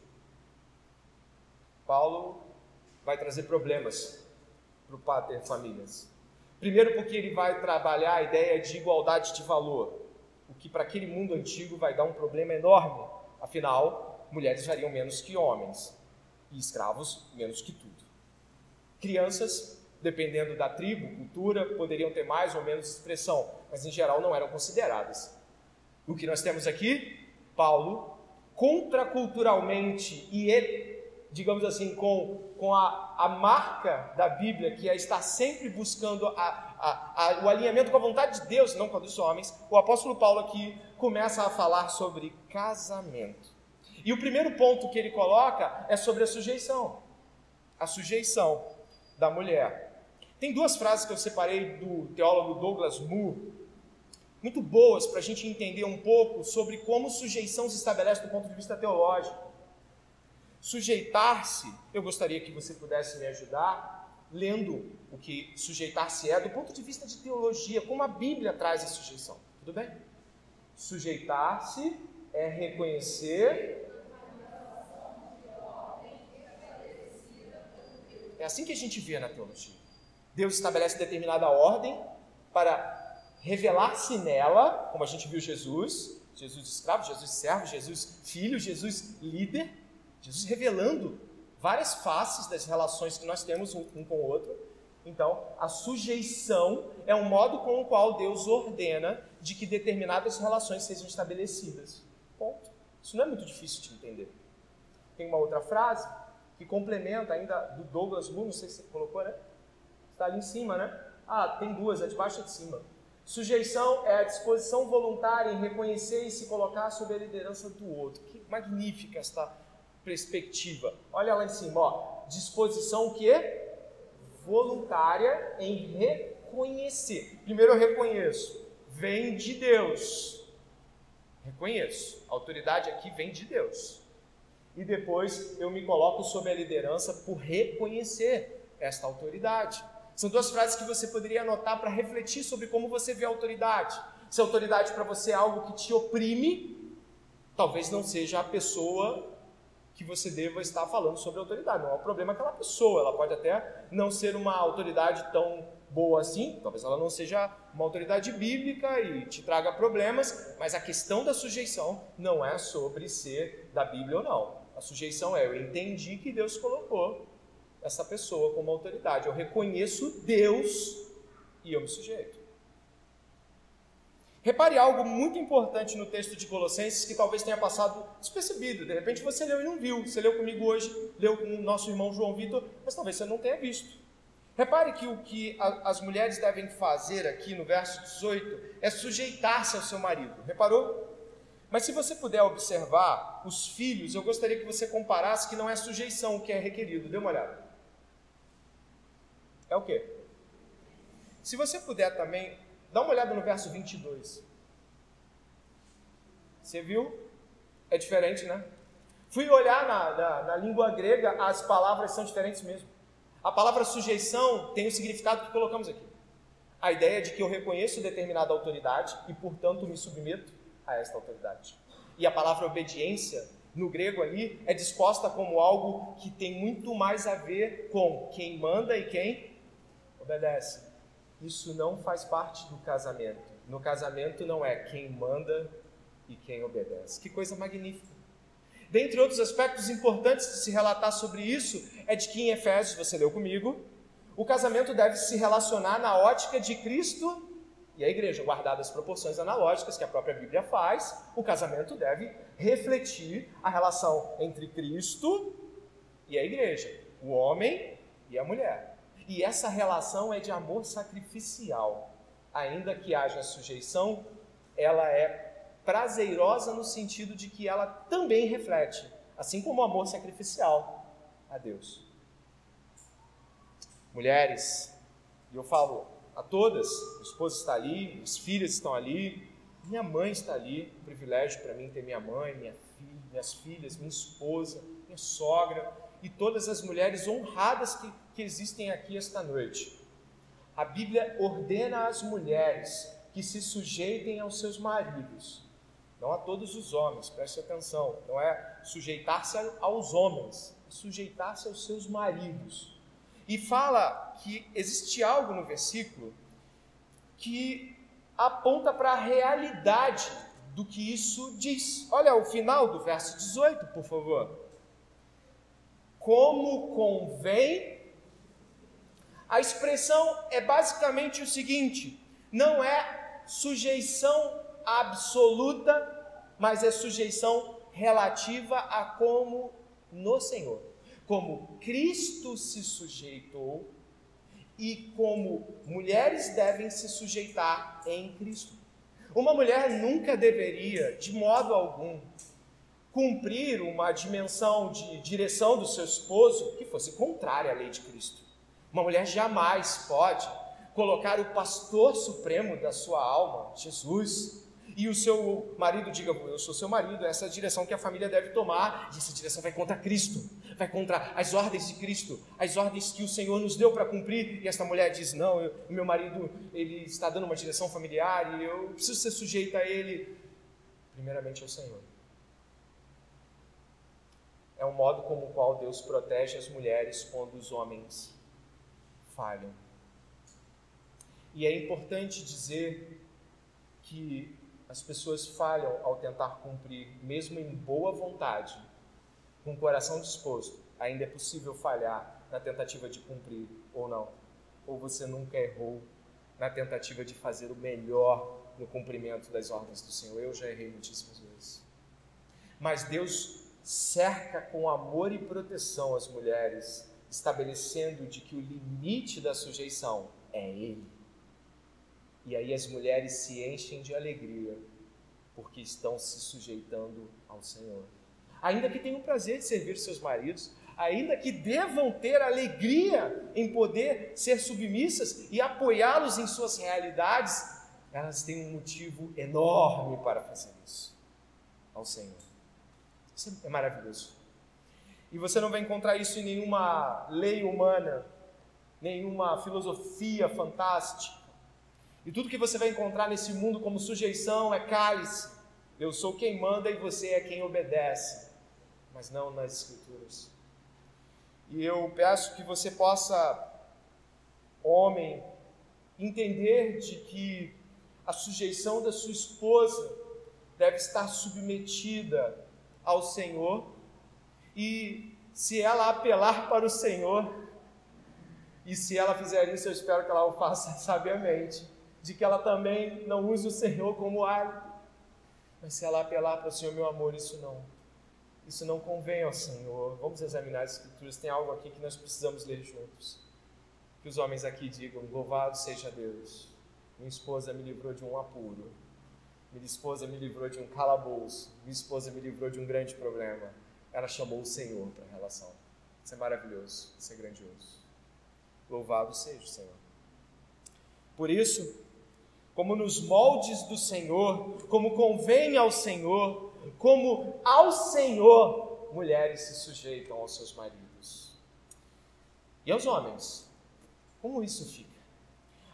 Paulo vai trazer problemas para o pater famílias. Primeiro, porque ele vai trabalhar a ideia de igualdade de valor, o que para aquele mundo antigo vai dar um problema enorme. Afinal, mulheres variam menos que homens e escravos menos que tudo. Crianças, dependendo da tribo, cultura, poderiam ter mais ou menos expressão, mas em geral não eram consideradas. O que nós temos aqui, Paulo, contraculturalmente e ele, digamos assim, com, com a, a marca da Bíblia, que é estar sempre buscando a, a, a, o alinhamento com a vontade de Deus, não com a dos homens, o apóstolo Paulo aqui começa a falar sobre casamento. E o primeiro ponto que ele coloca é sobre a sujeição. A sujeição da mulher. Tem duas frases que eu separei do teólogo Douglas Moore, muito boas para a gente entender um pouco sobre como sujeição se estabelece do ponto de vista teológico. Sujeitar-se, eu gostaria que você pudesse me ajudar lendo o que sujeitar-se é do ponto de vista de teologia, como a Bíblia traz a sujeição. Tudo bem? Sujeitar-se é reconhecer É assim que a gente vê na teologia. Deus estabelece determinada ordem para revelar-se nela, como a gente viu Jesus, Jesus escravo, Jesus servo, Jesus filho, Jesus líder, Jesus revelando várias faces das relações que nós temos um com o outro. Então, a sujeição é um modo com o qual Deus ordena de que determinadas relações sejam estabelecidas. Ponto. Isso não é muito difícil de entender. Tem uma outra frase que complementa ainda do Douglas Moore, não sei se você colocou, né? Está ali em cima, né? Ah, tem duas, a de baixo e de cima. Sujeição é a disposição voluntária em reconhecer e se colocar sob a liderança do outro. Que magnífica esta perspectiva. Olha lá em cima, ó. Disposição que voluntária em reconhecer. Primeiro eu reconheço, vem de Deus. Reconheço. A autoridade aqui vem de Deus e depois eu me coloco sob a liderança por reconhecer esta autoridade. São duas frases que você poderia anotar para refletir sobre como você vê a autoridade. Se a autoridade para você é algo que te oprime, talvez não seja a pessoa que você deva estar falando sobre autoridade. Não é o problema aquela pessoa, ela pode até não ser uma autoridade tão boa assim, talvez ela não seja uma autoridade bíblica e te traga problemas, mas a questão da sujeição não é sobre ser da Bíblia ou não. A sujeição é: eu entendi que Deus colocou essa pessoa como autoridade. Eu reconheço Deus e eu me sujeito. Repare algo muito importante no texto de Colossenses que talvez tenha passado despercebido. De repente você leu e não viu. Você leu comigo hoje, leu com o nosso irmão João Vitor, mas talvez você não tenha visto. Repare que o que a, as mulheres devem fazer aqui no verso 18 é sujeitar-se ao seu marido. Reparou? Mas se você puder observar os filhos, eu gostaria que você comparasse que não é sujeição o que é requerido. Dê uma olhada. É o quê? Se você puder também, dá uma olhada no verso 22. Você viu? É diferente, né? Fui olhar na, na, na língua grega, as palavras são diferentes mesmo. A palavra sujeição tem o significado que colocamos aqui. A ideia de que eu reconheço determinada autoridade e, portanto, me submeto a esta autoridade. E a palavra obediência, no grego ali, é disposta como algo que tem muito mais a ver com quem manda e quem obedece. Isso não faz parte do casamento. No casamento não é quem manda e quem obedece. Que coisa magnífica. Dentre outros aspectos importantes de se relatar sobre isso, é de que em Efésios, você leu comigo, o casamento deve se relacionar na ótica de Cristo e a igreja, guardadas as proporções analógicas que a própria Bíblia faz, o casamento deve refletir a relação entre Cristo e a igreja, o homem e a mulher. E essa relação é de amor sacrificial. Ainda que haja sujeição, ela é prazerosa no sentido de que ela também reflete, assim como o amor sacrificial a Deus. Mulheres, e eu falo a todas, o esposo está ali, os filhos estão ali, Minha mãe está ali, um privilégio para mim ter minha mãe, minha filha, minhas filhas, minha esposa, minha sogra e todas as mulheres honradas que, que existem aqui esta noite. A Bíblia ordena às mulheres que se sujeitem aos seus maridos, não a todos os homens, preste atenção, não é sujeitar-se aos homens, é sujeitar-se aos seus maridos. E fala que existe algo no versículo que aponta para a realidade do que isso diz. Olha o final do verso 18, por favor. Como convém. A expressão é basicamente o seguinte: não é sujeição absoluta, mas é sujeição relativa a como no Senhor. Como Cristo se sujeitou e como mulheres devem se sujeitar em Cristo. Uma mulher nunca deveria, de modo algum, cumprir uma dimensão de direção do seu esposo que fosse contrária à lei de Cristo. Uma mulher jamais pode colocar o pastor supremo da sua alma, Jesus, e o seu marido diga, eu sou seu marido, essa é a direção que a família deve tomar, e essa direção vai contra Cristo, vai contra as ordens de Cristo, as ordens que o Senhor nos deu para cumprir, e esta mulher diz, não, eu, meu marido, ele está dando uma direção familiar, e eu preciso ser sujeita a ele, primeiramente ao Senhor. É o modo como o qual Deus protege as mulheres quando os homens falham. E é importante dizer que as pessoas falham ao tentar cumprir, mesmo em boa vontade, com o coração disposto. Ainda é possível falhar na tentativa de cumprir ou não. Ou você nunca errou na tentativa de fazer o melhor no cumprimento das ordens do Senhor. Eu já errei muitíssimas vezes. Mas Deus cerca com amor e proteção as mulheres, estabelecendo de que o limite da sujeição é Ele. E aí as mulheres se enchem de alegria, porque estão se sujeitando ao Senhor. Ainda que tenham o prazer de servir seus maridos, ainda que devam ter alegria em poder ser submissas e apoiá-los em suas realidades, elas têm um motivo enorme para fazer isso ao Senhor. Isso é maravilhoso. E você não vai encontrar isso em nenhuma lei humana, nenhuma filosofia fantástica. E tudo que você vai encontrar nesse mundo como sujeição é cálice. Eu sou quem manda e você é quem obedece. Mas não nas Escrituras. E eu peço que você possa, homem, entender de que a sujeição da sua esposa deve estar submetida ao Senhor. E se ela apelar para o Senhor, e se ela fizer isso, eu espero que ela o faça sabiamente de que ela também não use o Senhor como árbitro. Mas se ela apelar para o Senhor, meu amor, isso não. Isso não convém ao Senhor. Vamos examinar as Escrituras. Tem algo aqui que nós precisamos ler juntos. Que os homens aqui digam: Louvado seja Deus. Minha esposa me livrou de um apuro. Minha esposa me livrou de um calabouço. Minha esposa me livrou de um grande problema. Ela chamou o Senhor para a relação. Isso é maravilhoso. Isso é grandioso. Louvado seja o Senhor. Por isso, como nos moldes do Senhor, como convém ao Senhor, como ao Senhor, mulheres se sujeitam aos seus maridos. E aos homens, como isso fica?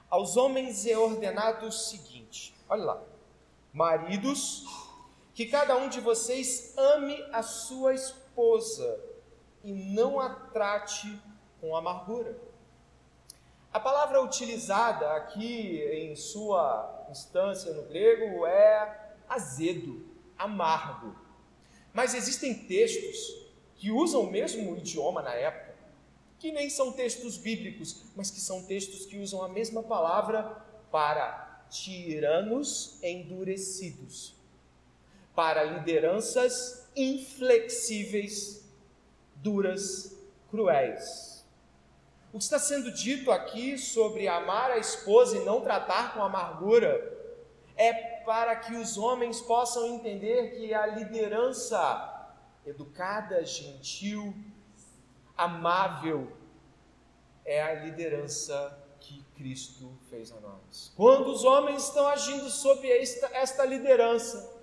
Aos homens é ordenado o seguinte: olha lá, maridos, que cada um de vocês ame a sua esposa e não a trate com amargura a palavra utilizada aqui em sua instância no grego é azedo, amargo. Mas existem textos que usam o mesmo idioma na época, que nem são textos bíblicos, mas que são textos que usam a mesma palavra para tiranos endurecidos, para lideranças inflexíveis, duras, cruéis. O que está sendo dito aqui sobre amar a esposa e não tratar com amargura é para que os homens possam entender que a liderança educada, gentil, amável é a liderança que Cristo fez a nós. Quando os homens estão agindo sob esta, esta liderança,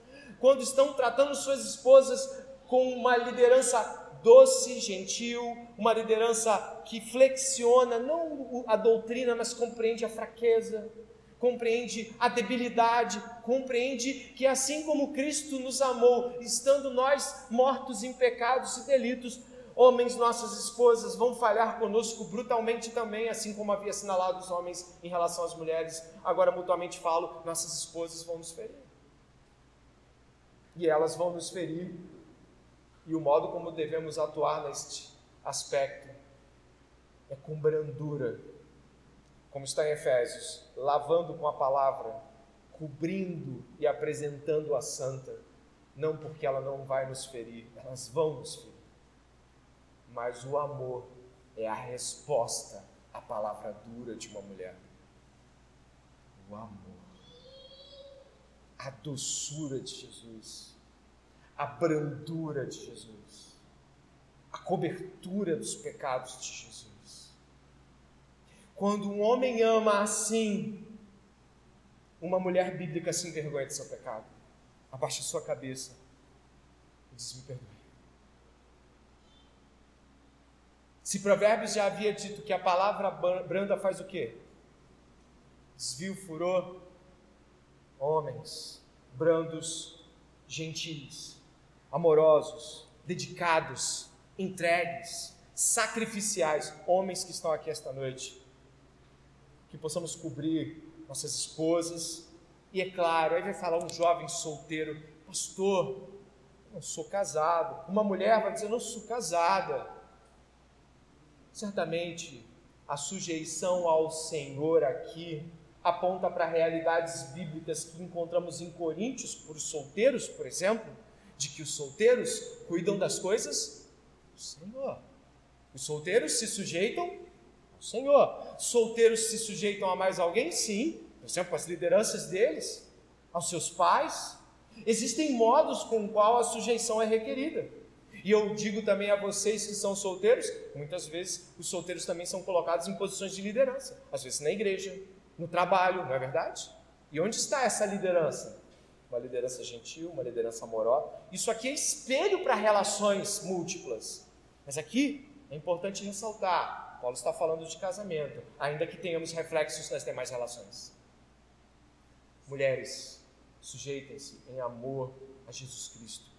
quando estão tratando suas esposas com uma liderança doce, gentil, uma liderança que flexiona não a doutrina, mas compreende a fraqueza, compreende a debilidade, compreende que assim como Cristo nos amou, estando nós mortos em pecados e delitos, homens, nossas esposas vão falhar conosco brutalmente também, assim como havia assinalado os homens em relação às mulheres. Agora, mutuamente falo, nossas esposas vão nos ferir. E elas vão nos ferir. E o modo como devemos atuar neste aspecto é com brandura, como está em Efésios, lavando com a palavra, cobrindo e apresentando a santa, não porque ela não vai nos ferir, elas vão nos ferir mas o amor é a resposta à palavra dura de uma mulher. O amor, a doçura de Jesus, a brandura de Jesus, a cobertura dos pecados de Jesus. Quando um homem ama assim, uma mulher bíblica se envergonha de seu pecado, abaixa sua cabeça e diz: Me perdoe. Se Provérbios já havia dito que a palavra branda faz o quê? Desvio furor. Homens brandos, gentis, amorosos, dedicados, entregues, sacrificiais, homens que estão aqui esta noite. Que possamos cobrir nossas esposas. E é claro, aí vai falar um jovem solteiro, pastor, não sou casado. Uma mulher vai dizer, não sou casada. Certamente, a sujeição ao Senhor aqui aponta para realidades bíblicas que encontramos em Coríntios, por solteiros, por exemplo, de que os solteiros cuidam das coisas do Senhor. Os solteiros se sujeitam ao Senhor. Solteiros se sujeitam a mais alguém? Sim. Por exemplo, as lideranças deles, aos seus pais. Existem modos com o qual a sujeição é requerida. E eu digo também a vocês que são solteiros, muitas vezes os solteiros também são colocados em posições de liderança, às vezes na igreja, no trabalho, não é verdade? E onde está essa liderança? Uma liderança gentil, uma liderança amorosa. Isso aqui é espelho para relações múltiplas. Mas aqui é importante ressaltar: Paulo está falando de casamento, ainda que tenhamos reflexos nas demais relações. Mulheres, sujeitem-se em amor a Jesus Cristo.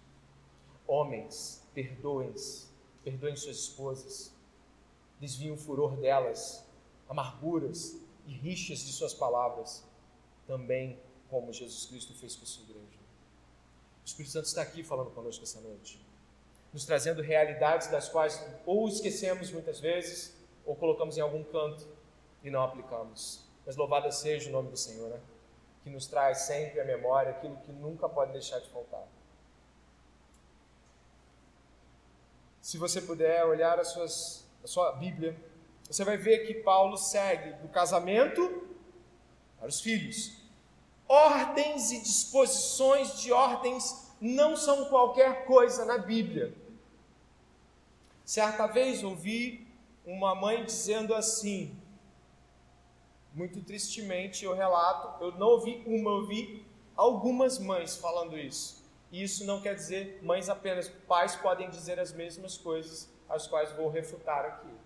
Homens, perdoem-se, perdoem suas esposas, desviem o furor delas, amarguras e rixas de suas palavras, também como Jesus Cristo fez com a sua igreja. O Espírito Santo está aqui falando conosco essa noite, nos trazendo realidades das quais ou esquecemos muitas vezes, ou colocamos em algum canto e não aplicamos. Mas louvado seja o nome do Senhor, né? que nos traz sempre à memória aquilo que nunca pode deixar de faltar. se você puder olhar as suas, a sua Bíblia, você vai ver que Paulo segue do casamento para os filhos. Ordens e disposições de ordens não são qualquer coisa na Bíblia. Certa vez ouvi uma mãe dizendo assim, muito tristemente eu relato, eu não ouvi uma, eu ouvi algumas mães falando isso. E isso não quer dizer mães apenas, pais podem dizer as mesmas coisas, as quais vou refutar aqui.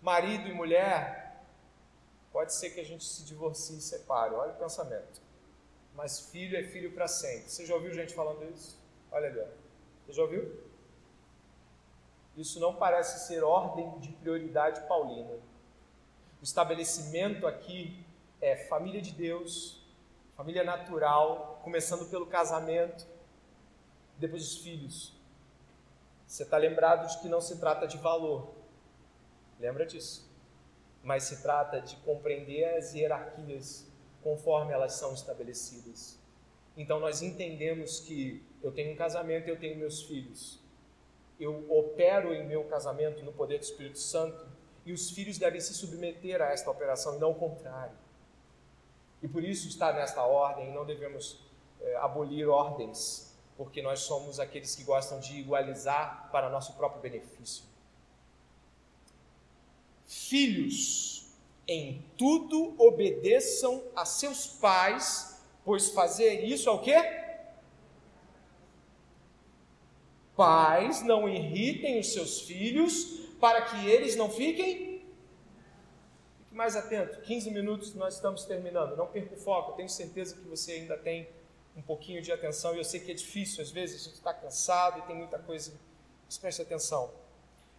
Marido e mulher, pode ser que a gente se divorcie e separe, olha o pensamento. Mas filho é filho para sempre. Você já ouviu gente falando isso? Olha ali, você já ouviu? Isso não parece ser ordem de prioridade paulina. O estabelecimento aqui é família de Deus, família natural, começando pelo casamento, depois os filhos. Você está lembrado de que não se trata de valor, lembra disso? Mas se trata de compreender as hierarquias conforme elas são estabelecidas. Então nós entendemos que eu tenho um casamento eu tenho meus filhos. Eu opero em meu casamento no poder do Espírito Santo e os filhos devem se submeter a esta operação e não o contrário. E por isso está nesta ordem, não devemos é, abolir ordens, porque nós somos aqueles que gostam de igualizar para nosso próprio benefício. Filhos, em tudo obedeçam a seus pais, pois fazer isso é o quê? Pais, não irritem os seus filhos, para que eles não fiquem. Fique mais atento, 15 minutos nós estamos terminando. Não perca o foco, tenho certeza que você ainda tem um pouquinho de atenção, e eu sei que é difícil, às vezes a gente está cansado e tem muita coisa, mas preste atenção.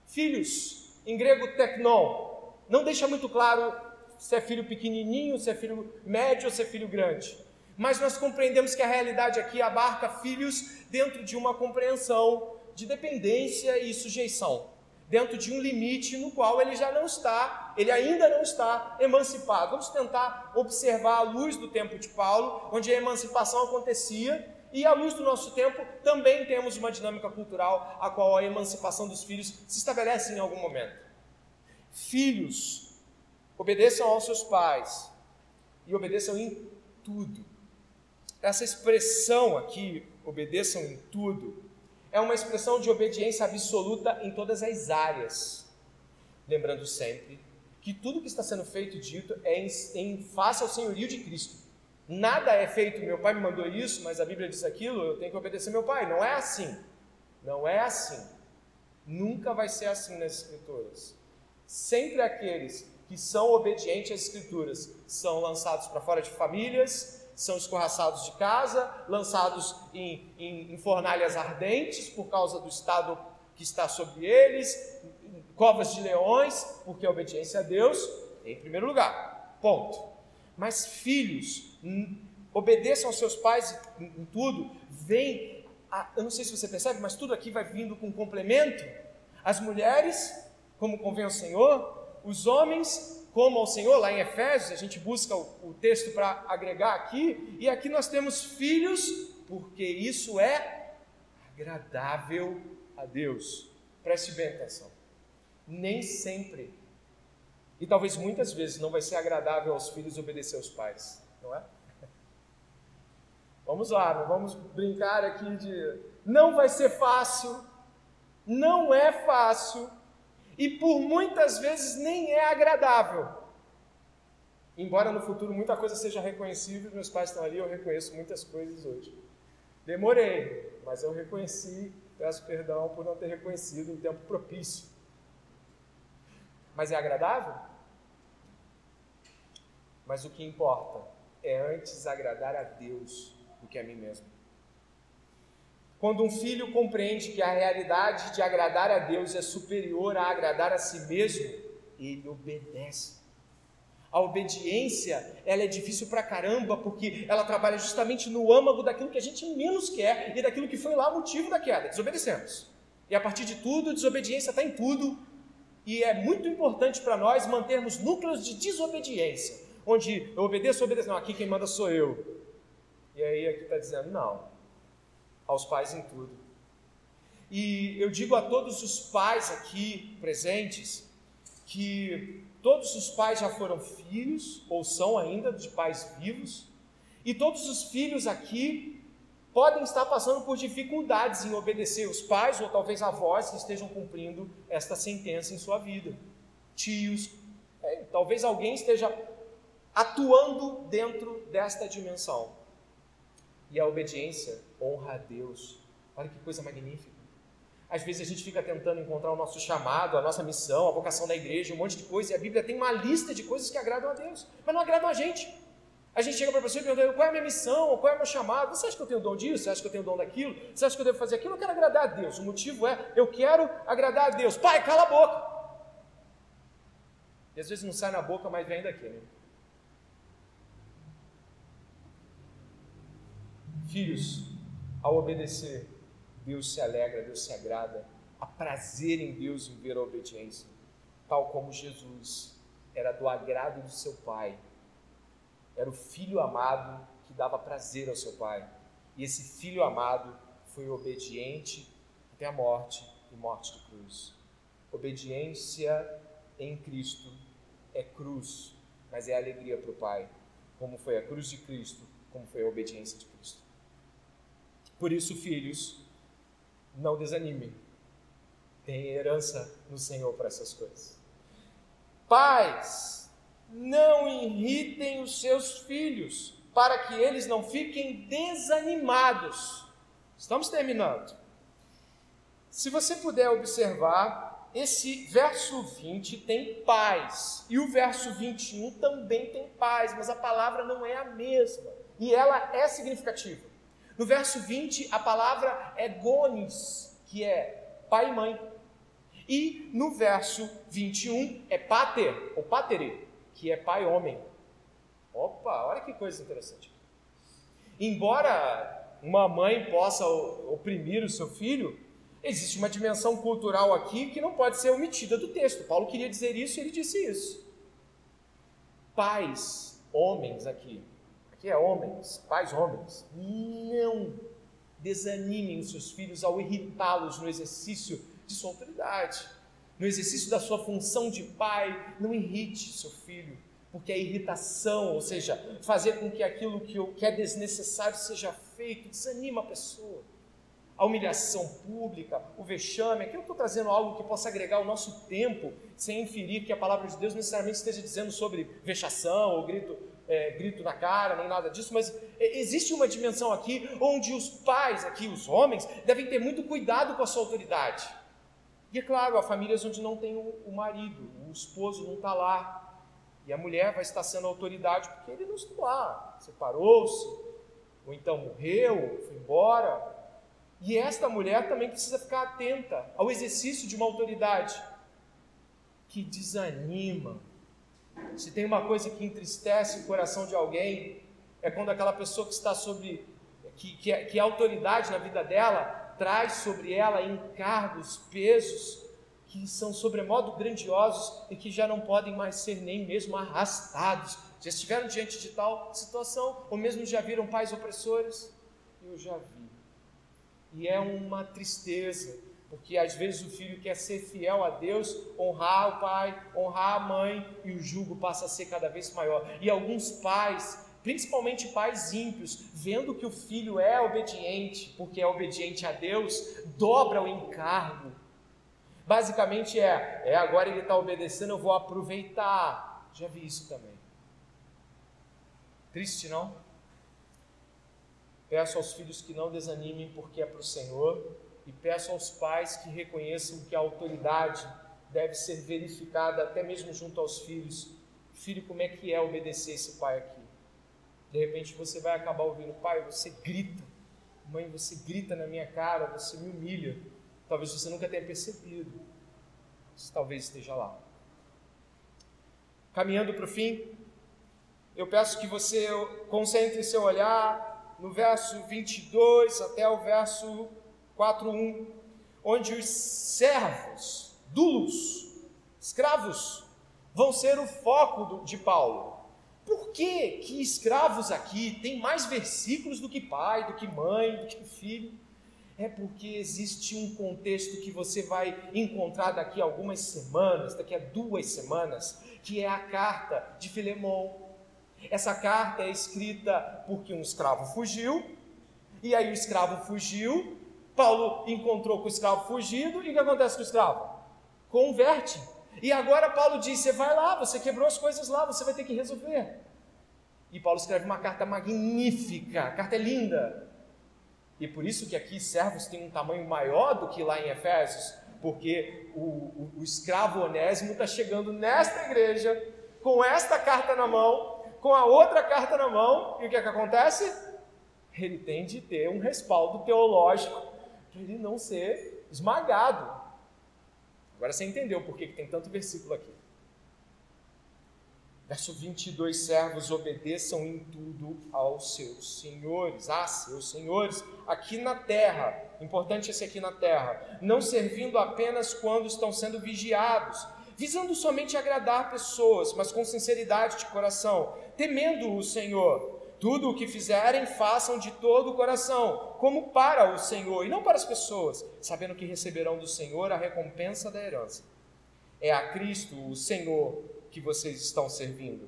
Filhos, em grego teknon, não deixa muito claro se é filho pequenininho, se é filho médio ou se é filho grande. Mas nós compreendemos que a realidade aqui abarca filhos dentro de uma compreensão de dependência e sujeição dentro de um limite no qual ele já não está, ele ainda não está emancipado. Vamos tentar observar a luz do tempo de Paulo, onde a emancipação acontecia, e à luz do nosso tempo também temos uma dinâmica cultural a qual a emancipação dos filhos se estabelece em algum momento. Filhos, obedeçam aos seus pais e obedeçam em tudo. Essa expressão aqui, obedeçam em tudo, é uma expressão de obediência absoluta em todas as áreas. Lembrando sempre que tudo que está sendo feito e dito é em, em face ao senhorio de Cristo. Nada é feito, meu pai me mandou isso, mas a Bíblia diz aquilo, eu tenho que obedecer meu pai. Não é assim. Não é assim. Nunca vai ser assim nas Escrituras. Sempre aqueles que são obedientes às Escrituras são lançados para fora de famílias, são escorraçados de casa, lançados em, em, em fornalhas ardentes por causa do estado que está sobre eles, covas de leões, porque a obediência a Deus em primeiro lugar. Ponto. Mas filhos, obedeçam aos seus pais em, em tudo, vem, a, eu não sei se você percebe, mas tudo aqui vai vindo com complemento. As mulheres, como convém ao Senhor, os homens como ao Senhor, lá em Efésios, a gente busca o, o texto para agregar aqui, e aqui nós temos filhos, porque isso é agradável a Deus. Preste bem atenção. Nem sempre, e talvez muitas vezes, não vai ser agradável aos filhos obedecer aos pais, não é? Vamos lá, vamos brincar aqui de. Não vai ser fácil, não é fácil, e por muitas vezes nem é agradável. Embora no futuro muita coisa seja reconhecível, meus pais estão ali, eu reconheço muitas coisas hoje. Demorei, mas eu reconheci, peço perdão por não ter reconhecido em tempo propício. Mas é agradável? Mas o que importa é antes agradar a Deus do que a mim mesmo. Quando um filho compreende que a realidade de agradar a Deus é superior a agradar a si mesmo, ele obedece. A obediência, ela é difícil pra caramba, porque ela trabalha justamente no âmago daquilo que a gente menos quer e daquilo que foi lá o motivo da queda. Desobedecemos. E a partir de tudo, desobediência está em tudo. E é muito importante para nós mantermos núcleos de desobediência, onde eu obedeço, obedeço. Não, aqui quem manda sou eu. E aí aqui está dizendo, não, aos pais em tudo. E eu digo a todos os pais aqui presentes que todos os pais já foram filhos ou são ainda de pais vivos, e todos os filhos aqui podem estar passando por dificuldades em obedecer os pais ou talvez avós que estejam cumprindo esta sentença em sua vida. Tios, é, talvez alguém esteja atuando dentro desta dimensão. E a obediência honra a Deus. Olha que coisa magnífica. Às vezes a gente fica tentando encontrar o nosso chamado, a nossa missão, a vocação da igreja, um monte de coisa, e a Bíblia tem uma lista de coisas que agradam a Deus, mas não agradam a gente. A gente chega para a pessoa e pergunta qual é a minha missão, qual é o meu chamado. Você acha que eu tenho dom disso? Você acha que eu tenho dom daquilo? Você acha que eu devo fazer aquilo? Eu quero agradar a Deus. O motivo é, eu quero agradar a Deus. Pai, cala a boca. E às vezes não sai na boca, mas vem daqui, né? Filhos, ao obedecer, Deus se alegra, Deus se agrada, há prazer em Deus em ver a obediência, tal como Jesus era do agrado do seu Pai, era o filho amado que dava prazer ao seu Pai, e esse filho amado foi obediente até a morte e morte de cruz. Obediência em Cristo é cruz, mas é alegria para o Pai, como foi a cruz de Cristo, como foi a obediência de Cristo. Por isso, filhos, não desanimem. Tem herança no Senhor para essas coisas. Pais, não irritem os seus filhos, para que eles não fiquem desanimados. Estamos terminando. Se você puder observar, esse verso 20 tem paz, e o verso 21 também tem paz, mas a palavra não é a mesma, e ela é significativa. No verso 20, a palavra é gonis, que é pai e mãe. E no verso 21 é pater, ou patere, que é pai homem. Opa, olha que coisa interessante. Embora uma mãe possa oprimir o seu filho, existe uma dimensão cultural aqui que não pode ser omitida do texto. Paulo queria dizer isso e ele disse isso. Pais, homens aqui, que é homens, pais homens, não desanimem os seus filhos ao irritá-los no exercício de sua autoridade, no exercício da sua função de pai. Não irrite seu filho, porque a irritação, ou seja, fazer com que aquilo que é desnecessário seja feito, desanima a pessoa. A humilhação pública, o vexame, aqui eu estou trazendo algo que possa agregar ao nosso tempo, sem inferir que a palavra de Deus necessariamente esteja dizendo sobre vexação ou grito é, grito na cara, nem nada disso, mas existe uma dimensão aqui onde os pais, aqui os homens, devem ter muito cuidado com a sua autoridade. E é claro, há famílias onde não tem o, o marido, o esposo não está lá, e a mulher vai estar sendo autoridade porque ele não está lá, separou-se, ou então morreu, foi embora. E esta mulher também precisa ficar atenta ao exercício de uma autoridade que desanima, se tem uma coisa que entristece o coração de alguém, é quando aquela pessoa que está sobre, que, que, é, que é autoridade na vida dela, traz sobre ela encargos, pesos, que são sobremodo grandiosos e que já não podem mais ser nem mesmo arrastados. Já estiveram diante de tal situação, ou mesmo já viram pais opressores? Eu já vi. E é uma tristeza porque às vezes o filho quer ser fiel a Deus, honrar o pai, honrar a mãe, e o jugo passa a ser cada vez maior. E alguns pais, principalmente pais ímpios, vendo que o filho é obediente, porque é obediente a Deus, dobra o encargo. Basicamente é, é agora ele está obedecendo, eu vou aproveitar. Já vi isso também. Triste, não? Peço aos filhos que não desanimem, porque é para o Senhor e peço aos pais que reconheçam que a autoridade deve ser verificada até mesmo junto aos filhos. Filho, como é que é obedecer esse pai aqui? De repente você vai acabar ouvindo, pai, você grita, mãe, você grita na minha cara, você me humilha. Talvez você nunca tenha percebido, mas talvez esteja lá. Caminhando para o fim, eu peço que você concentre seu olhar no verso 22 até o verso 4:1, onde os servos, dulos, escravos, vão ser o foco de Paulo. Por que, que escravos aqui tem mais versículos do que pai, do que mãe, do que filho? É porque existe um contexto que você vai encontrar daqui a algumas semanas, daqui a duas semanas, que é a carta de Filemon. Essa carta é escrita porque um escravo fugiu, e aí o escravo fugiu, Paulo encontrou com o escravo fugido e o que acontece com o escravo? Converte. E agora Paulo diz: Você vai lá, você quebrou as coisas lá, você vai ter que resolver. E Paulo escreve uma carta magnífica, a carta é linda. E por isso que aqui servos têm um tamanho maior do que lá em Efésios, porque o, o, o escravo onésimo está chegando nesta igreja, com esta carta na mão, com a outra carta na mão, e o que, é que acontece? Ele tem de ter um respaldo teológico para ele não ser esmagado. Agora você entendeu por que tem tanto versículo aqui. Verso 22: Servos, obedeçam em tudo aos seus senhores, a seus senhores, aqui na terra, importante esse aqui na terra, não servindo apenas quando estão sendo vigiados, visando somente agradar pessoas, mas com sinceridade de coração, temendo o Senhor tudo o que fizerem, façam de todo o coração, como para o Senhor e não para as pessoas, sabendo que receberão do Senhor a recompensa da herança. É a Cristo, o Senhor, que vocês estão servindo.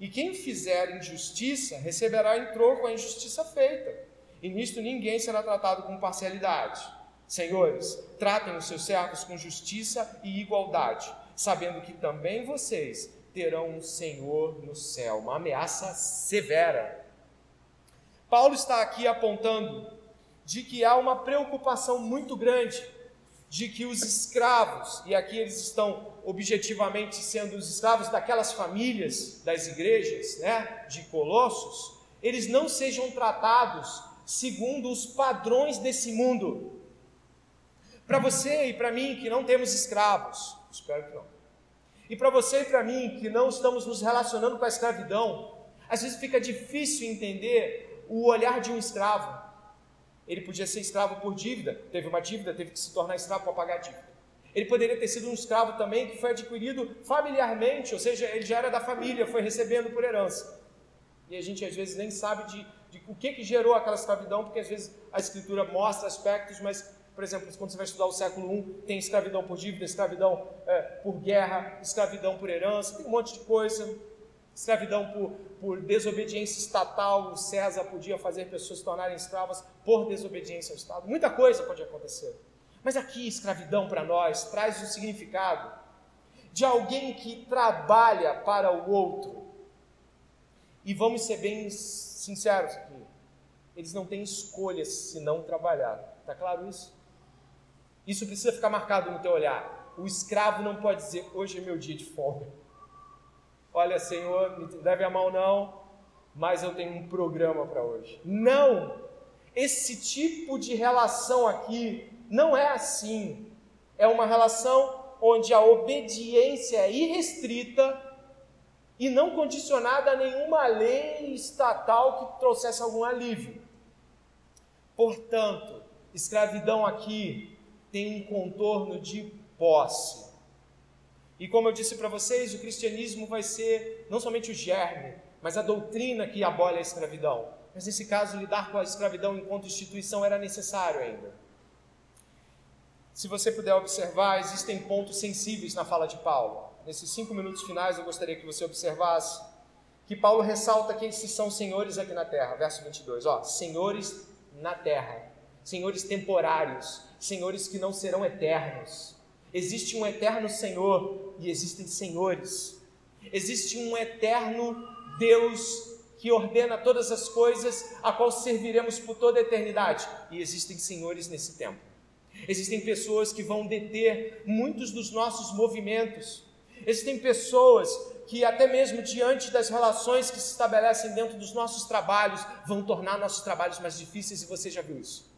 E quem fizer injustiça receberá em troco a injustiça feita. E nisto ninguém será tratado com parcialidade. Senhores, tratem os seus servos com justiça e igualdade, sabendo que também vocês terão um Senhor no céu. Uma ameaça severa. Paulo está aqui apontando de que há uma preocupação muito grande de que os escravos, e aqui eles estão objetivamente sendo os escravos daquelas famílias das igrejas, né, de Colossos, eles não sejam tratados segundo os padrões desse mundo. Para você e para mim que não temos escravos, espero que não. E para você e para mim que não estamos nos relacionando com a escravidão, às vezes fica difícil entender o olhar de um escravo. Ele podia ser escravo por dívida, teve uma dívida, teve que se tornar escravo para pagar a dívida. Ele poderia ter sido um escravo também que foi adquirido familiarmente, ou seja, ele já era da família, foi recebendo por herança. E a gente às vezes nem sabe de, de o que, que gerou aquela escravidão, porque às vezes a escritura mostra aspectos, mas, por exemplo, quando você vai estudar o século I, tem escravidão por dívida, escravidão é, por guerra, escravidão por herança, tem um monte de coisa escravidão por, por desobediência estatal, o César podia fazer pessoas se tornarem escravas por desobediência ao Estado. Muita coisa pode acontecer. Mas aqui, escravidão para nós traz o significado de alguém que trabalha para o outro. E vamos ser bem sinceros aqui: eles não têm escolha se não trabalhar. Está claro isso? Isso precisa ficar marcado no teu olhar. O escravo não pode dizer: hoje é meu dia de folga. Olha, Senhor, me deve a mão não, mas eu tenho um programa para hoje. Não! Esse tipo de relação aqui não é assim. É uma relação onde a obediência é irrestrita e não condicionada a nenhuma lei estatal que trouxesse algum alívio. Portanto, escravidão aqui tem um contorno de posse. E como eu disse para vocês, o cristianismo vai ser não somente o germe, mas a doutrina que abole a escravidão. Mas nesse caso, lidar com a escravidão enquanto instituição era necessário ainda. Se você puder observar, existem pontos sensíveis na fala de Paulo. Nesses cinco minutos finais, eu gostaria que você observasse que Paulo ressalta que esses são senhores aqui na terra. Verso 22, ó, senhores na terra, senhores temporários, senhores que não serão eternos. Existe um eterno Senhor e existem senhores. Existe um eterno Deus que ordena todas as coisas, a qual serviremos por toda a eternidade. E existem senhores nesse tempo. Existem pessoas que vão deter muitos dos nossos movimentos. Existem pessoas que, até mesmo diante das relações que se estabelecem dentro dos nossos trabalhos, vão tornar nossos trabalhos mais difíceis, e você já viu isso.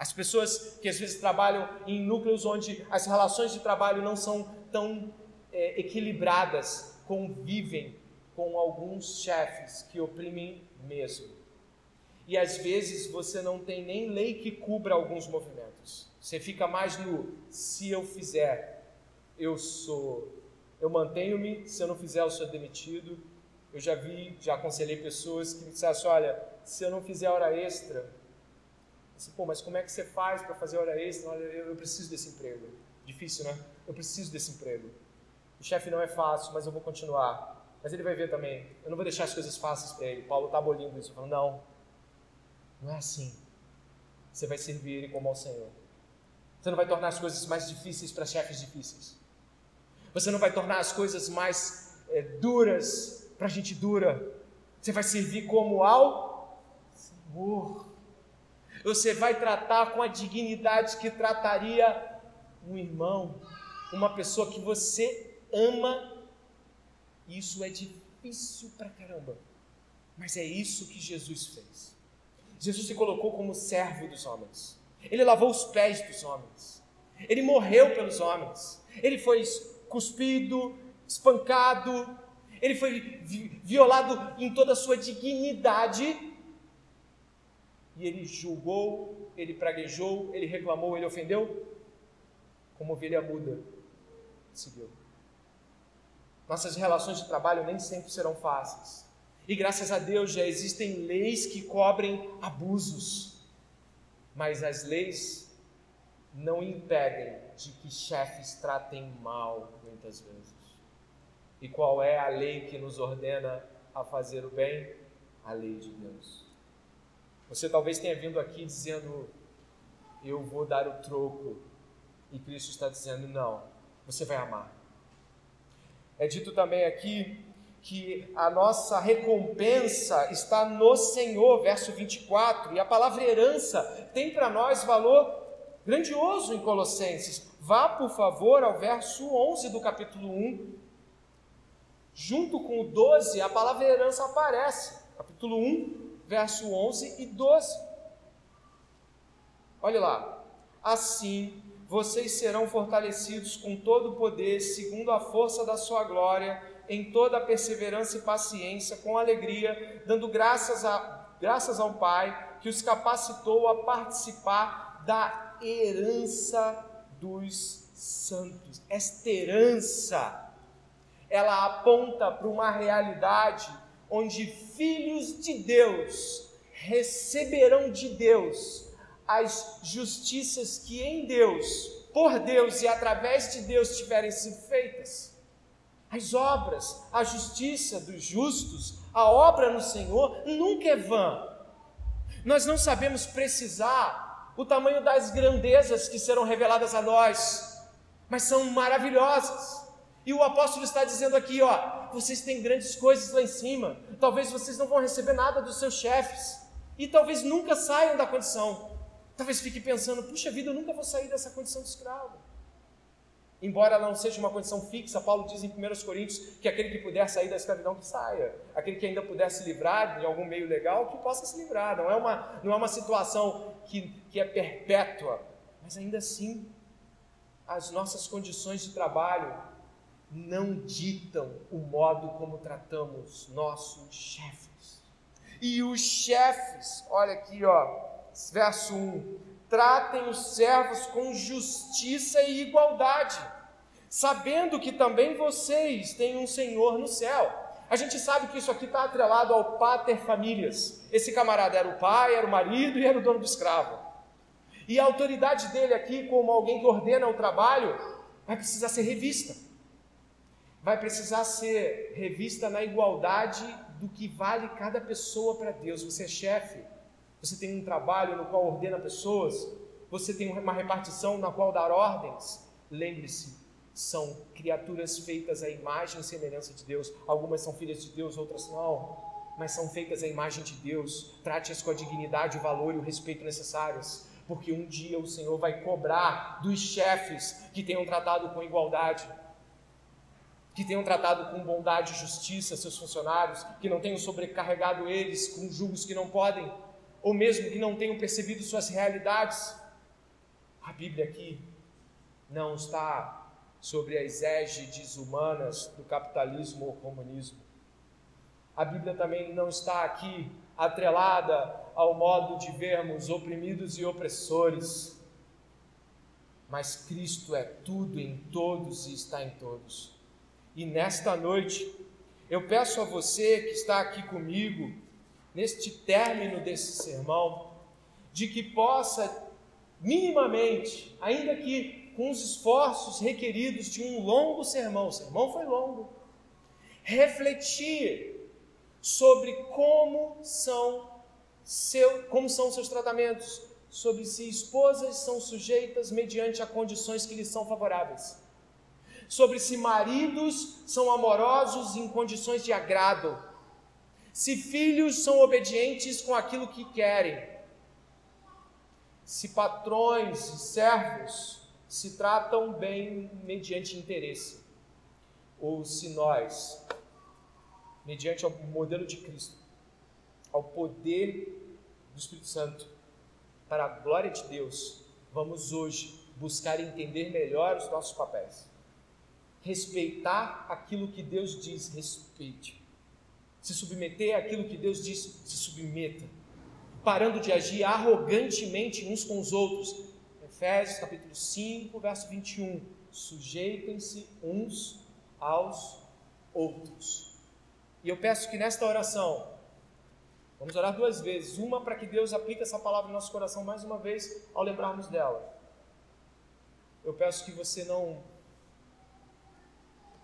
As pessoas que às vezes trabalham em núcleos onde as relações de trabalho não são tão é, equilibradas, convivem com alguns chefes que oprimem mesmo. E às vezes você não tem nem lei que cubra alguns movimentos. Você fica mais no se eu fizer, eu sou, eu mantenho-me, se eu não fizer, eu sou demitido. Eu já vi, já aconselhei pessoas que me disseram assim, olha, se eu não fizer hora extra, Assim, Pô, mas como é que você faz para fazer hora extra? Olha, eu, eu preciso desse emprego. Difícil, né? Eu preciso desse emprego. O chefe não é fácil, mas eu vou continuar. Mas ele vai ver também. Eu não vou deixar as coisas fáceis para ele. Paulo está abolindo isso. Falando, não, não é assim. Você vai servir ele como ao Senhor. Você não vai tornar as coisas mais difíceis para chefes difíceis. Você não vai tornar as coisas mais é, duras para gente dura. Você vai servir como ao Senhor. Você vai tratar com a dignidade que trataria um irmão, uma pessoa que você ama. Isso é difícil pra caramba. Mas é isso que Jesus fez. Jesus se colocou como servo dos homens. Ele lavou os pés dos homens. Ele morreu pelos homens. Ele foi cuspido, espancado, ele foi violado em toda a sua dignidade e ele julgou, ele praguejou, ele reclamou, ele ofendeu, como ovelha muda, seguiu. Nossas relações de trabalho nem sempre serão fáceis. E graças a Deus já existem leis que cobrem abusos. Mas as leis não impedem de que chefes tratem mal muitas vezes. E qual é a lei que nos ordena a fazer o bem? A lei de Deus. Você talvez tenha vindo aqui dizendo: Eu vou dar o troco. E Cristo está dizendo: Não, você vai amar. É dito também aqui que a nossa recompensa está no Senhor, verso 24, e a palavra herança tem para nós valor grandioso em Colossenses. Vá, por favor, ao verso 11 do capítulo 1. Junto com o 12, a palavra herança aparece. Capítulo 1, verso 11 e 12. Olhe lá. Assim, vocês serão fortalecidos com todo o poder, segundo a força da sua glória em toda a perseverança e paciência, com alegria, dando graças, a, graças ao Pai, que os capacitou a participar da herança dos santos. Esta herança, ela aponta para uma realidade onde filhos de Deus receberão de Deus as justiças que em Deus, por Deus e através de Deus tiverem sido feitas as obras, a justiça dos justos, a obra no Senhor nunca é vã. Nós não sabemos precisar o tamanho das grandezas que serão reveladas a nós, mas são maravilhosas. E o apóstolo está dizendo aqui, ó, vocês têm grandes coisas lá em cima. Talvez vocês não vão receber nada dos seus chefes e talvez nunca saiam da condição. Talvez fique pensando, puxa vida, eu nunca vou sair dessa condição de escravo. Embora ela não seja uma condição fixa, Paulo diz em 1 Coríntios que aquele que puder sair da escravidão, que saia. Aquele que ainda puder se livrar de algum meio legal, que possa se livrar. Não é uma, não é uma situação que, que é perpétua, mas ainda assim, as nossas condições de trabalho não ditam o modo como tratamos nossos chefes. E os chefes, olha aqui, ó, verso 1: tratem os servos com justiça e igualdade, sabendo que também vocês têm um Senhor no céu. A gente sabe que isso aqui está atrelado ao pater famílias. Esse camarada era o pai, era o marido e era o dono do escravo. E a autoridade dele aqui, como alguém que ordena o trabalho, vai precisar ser revista. Vai precisar ser revista na igualdade do que vale cada pessoa para Deus. Você é chefe, você tem um trabalho no qual ordena pessoas, você tem uma repartição na qual dar ordens. Lembre-se, são criaturas feitas à imagem e semelhança de Deus. Algumas são filhas de Deus, outras não, mas são feitas à imagem de Deus. Trate-as com a dignidade, o valor e o respeito necessários, porque um dia o Senhor vai cobrar dos chefes que tenham tratado com igualdade, que tenham tratado com bondade e justiça seus funcionários, que não tenham sobrecarregado eles com julgos que não podem ou mesmo que não tenham percebido suas realidades. A Bíblia aqui não está sobre as égides humanas do capitalismo ou comunismo. A Bíblia também não está aqui atrelada ao modo de vermos oprimidos e opressores. Mas Cristo é tudo em todos e está em todos. E nesta noite, eu peço a você que está aqui comigo, neste término desse sermão, de que possa minimamente, ainda que com os esforços requeridos de um longo sermão, o sermão foi longo, refletir sobre como são seu, como são seus tratamentos, sobre se esposas são sujeitas mediante a condições que lhes são favoráveis, sobre se maridos são amorosos em condições de agrado, se filhos são obedientes com aquilo que querem, se patrões e servos se tratam bem mediante interesse, ou se nós, mediante o modelo de Cristo, ao poder do Espírito Santo, para a glória de Deus, vamos hoje buscar entender melhor os nossos papéis, respeitar aquilo que Deus diz, respeite se submeter àquilo que Deus diz, se submeta. Parando de agir arrogantemente uns com os outros. Efésios capítulo 5, verso 21. Sujeitem-se uns aos outros. E eu peço que nesta oração, vamos orar duas vezes. Uma para que Deus aplique essa palavra no nosso coração mais uma vez ao lembrarmos dela. Eu peço que você não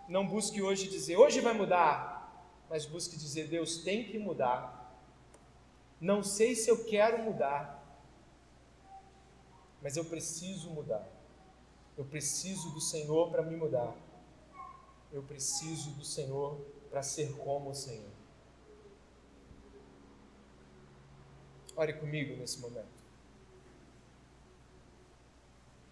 não busque hoje dizer, hoje vai mudar, mas busque dizer: Deus tem que mudar. Não sei se eu quero mudar, mas eu preciso mudar. Eu preciso do Senhor para me mudar. eu preciso do Senhor para ser como o Senhor. Ore comigo nesse momento.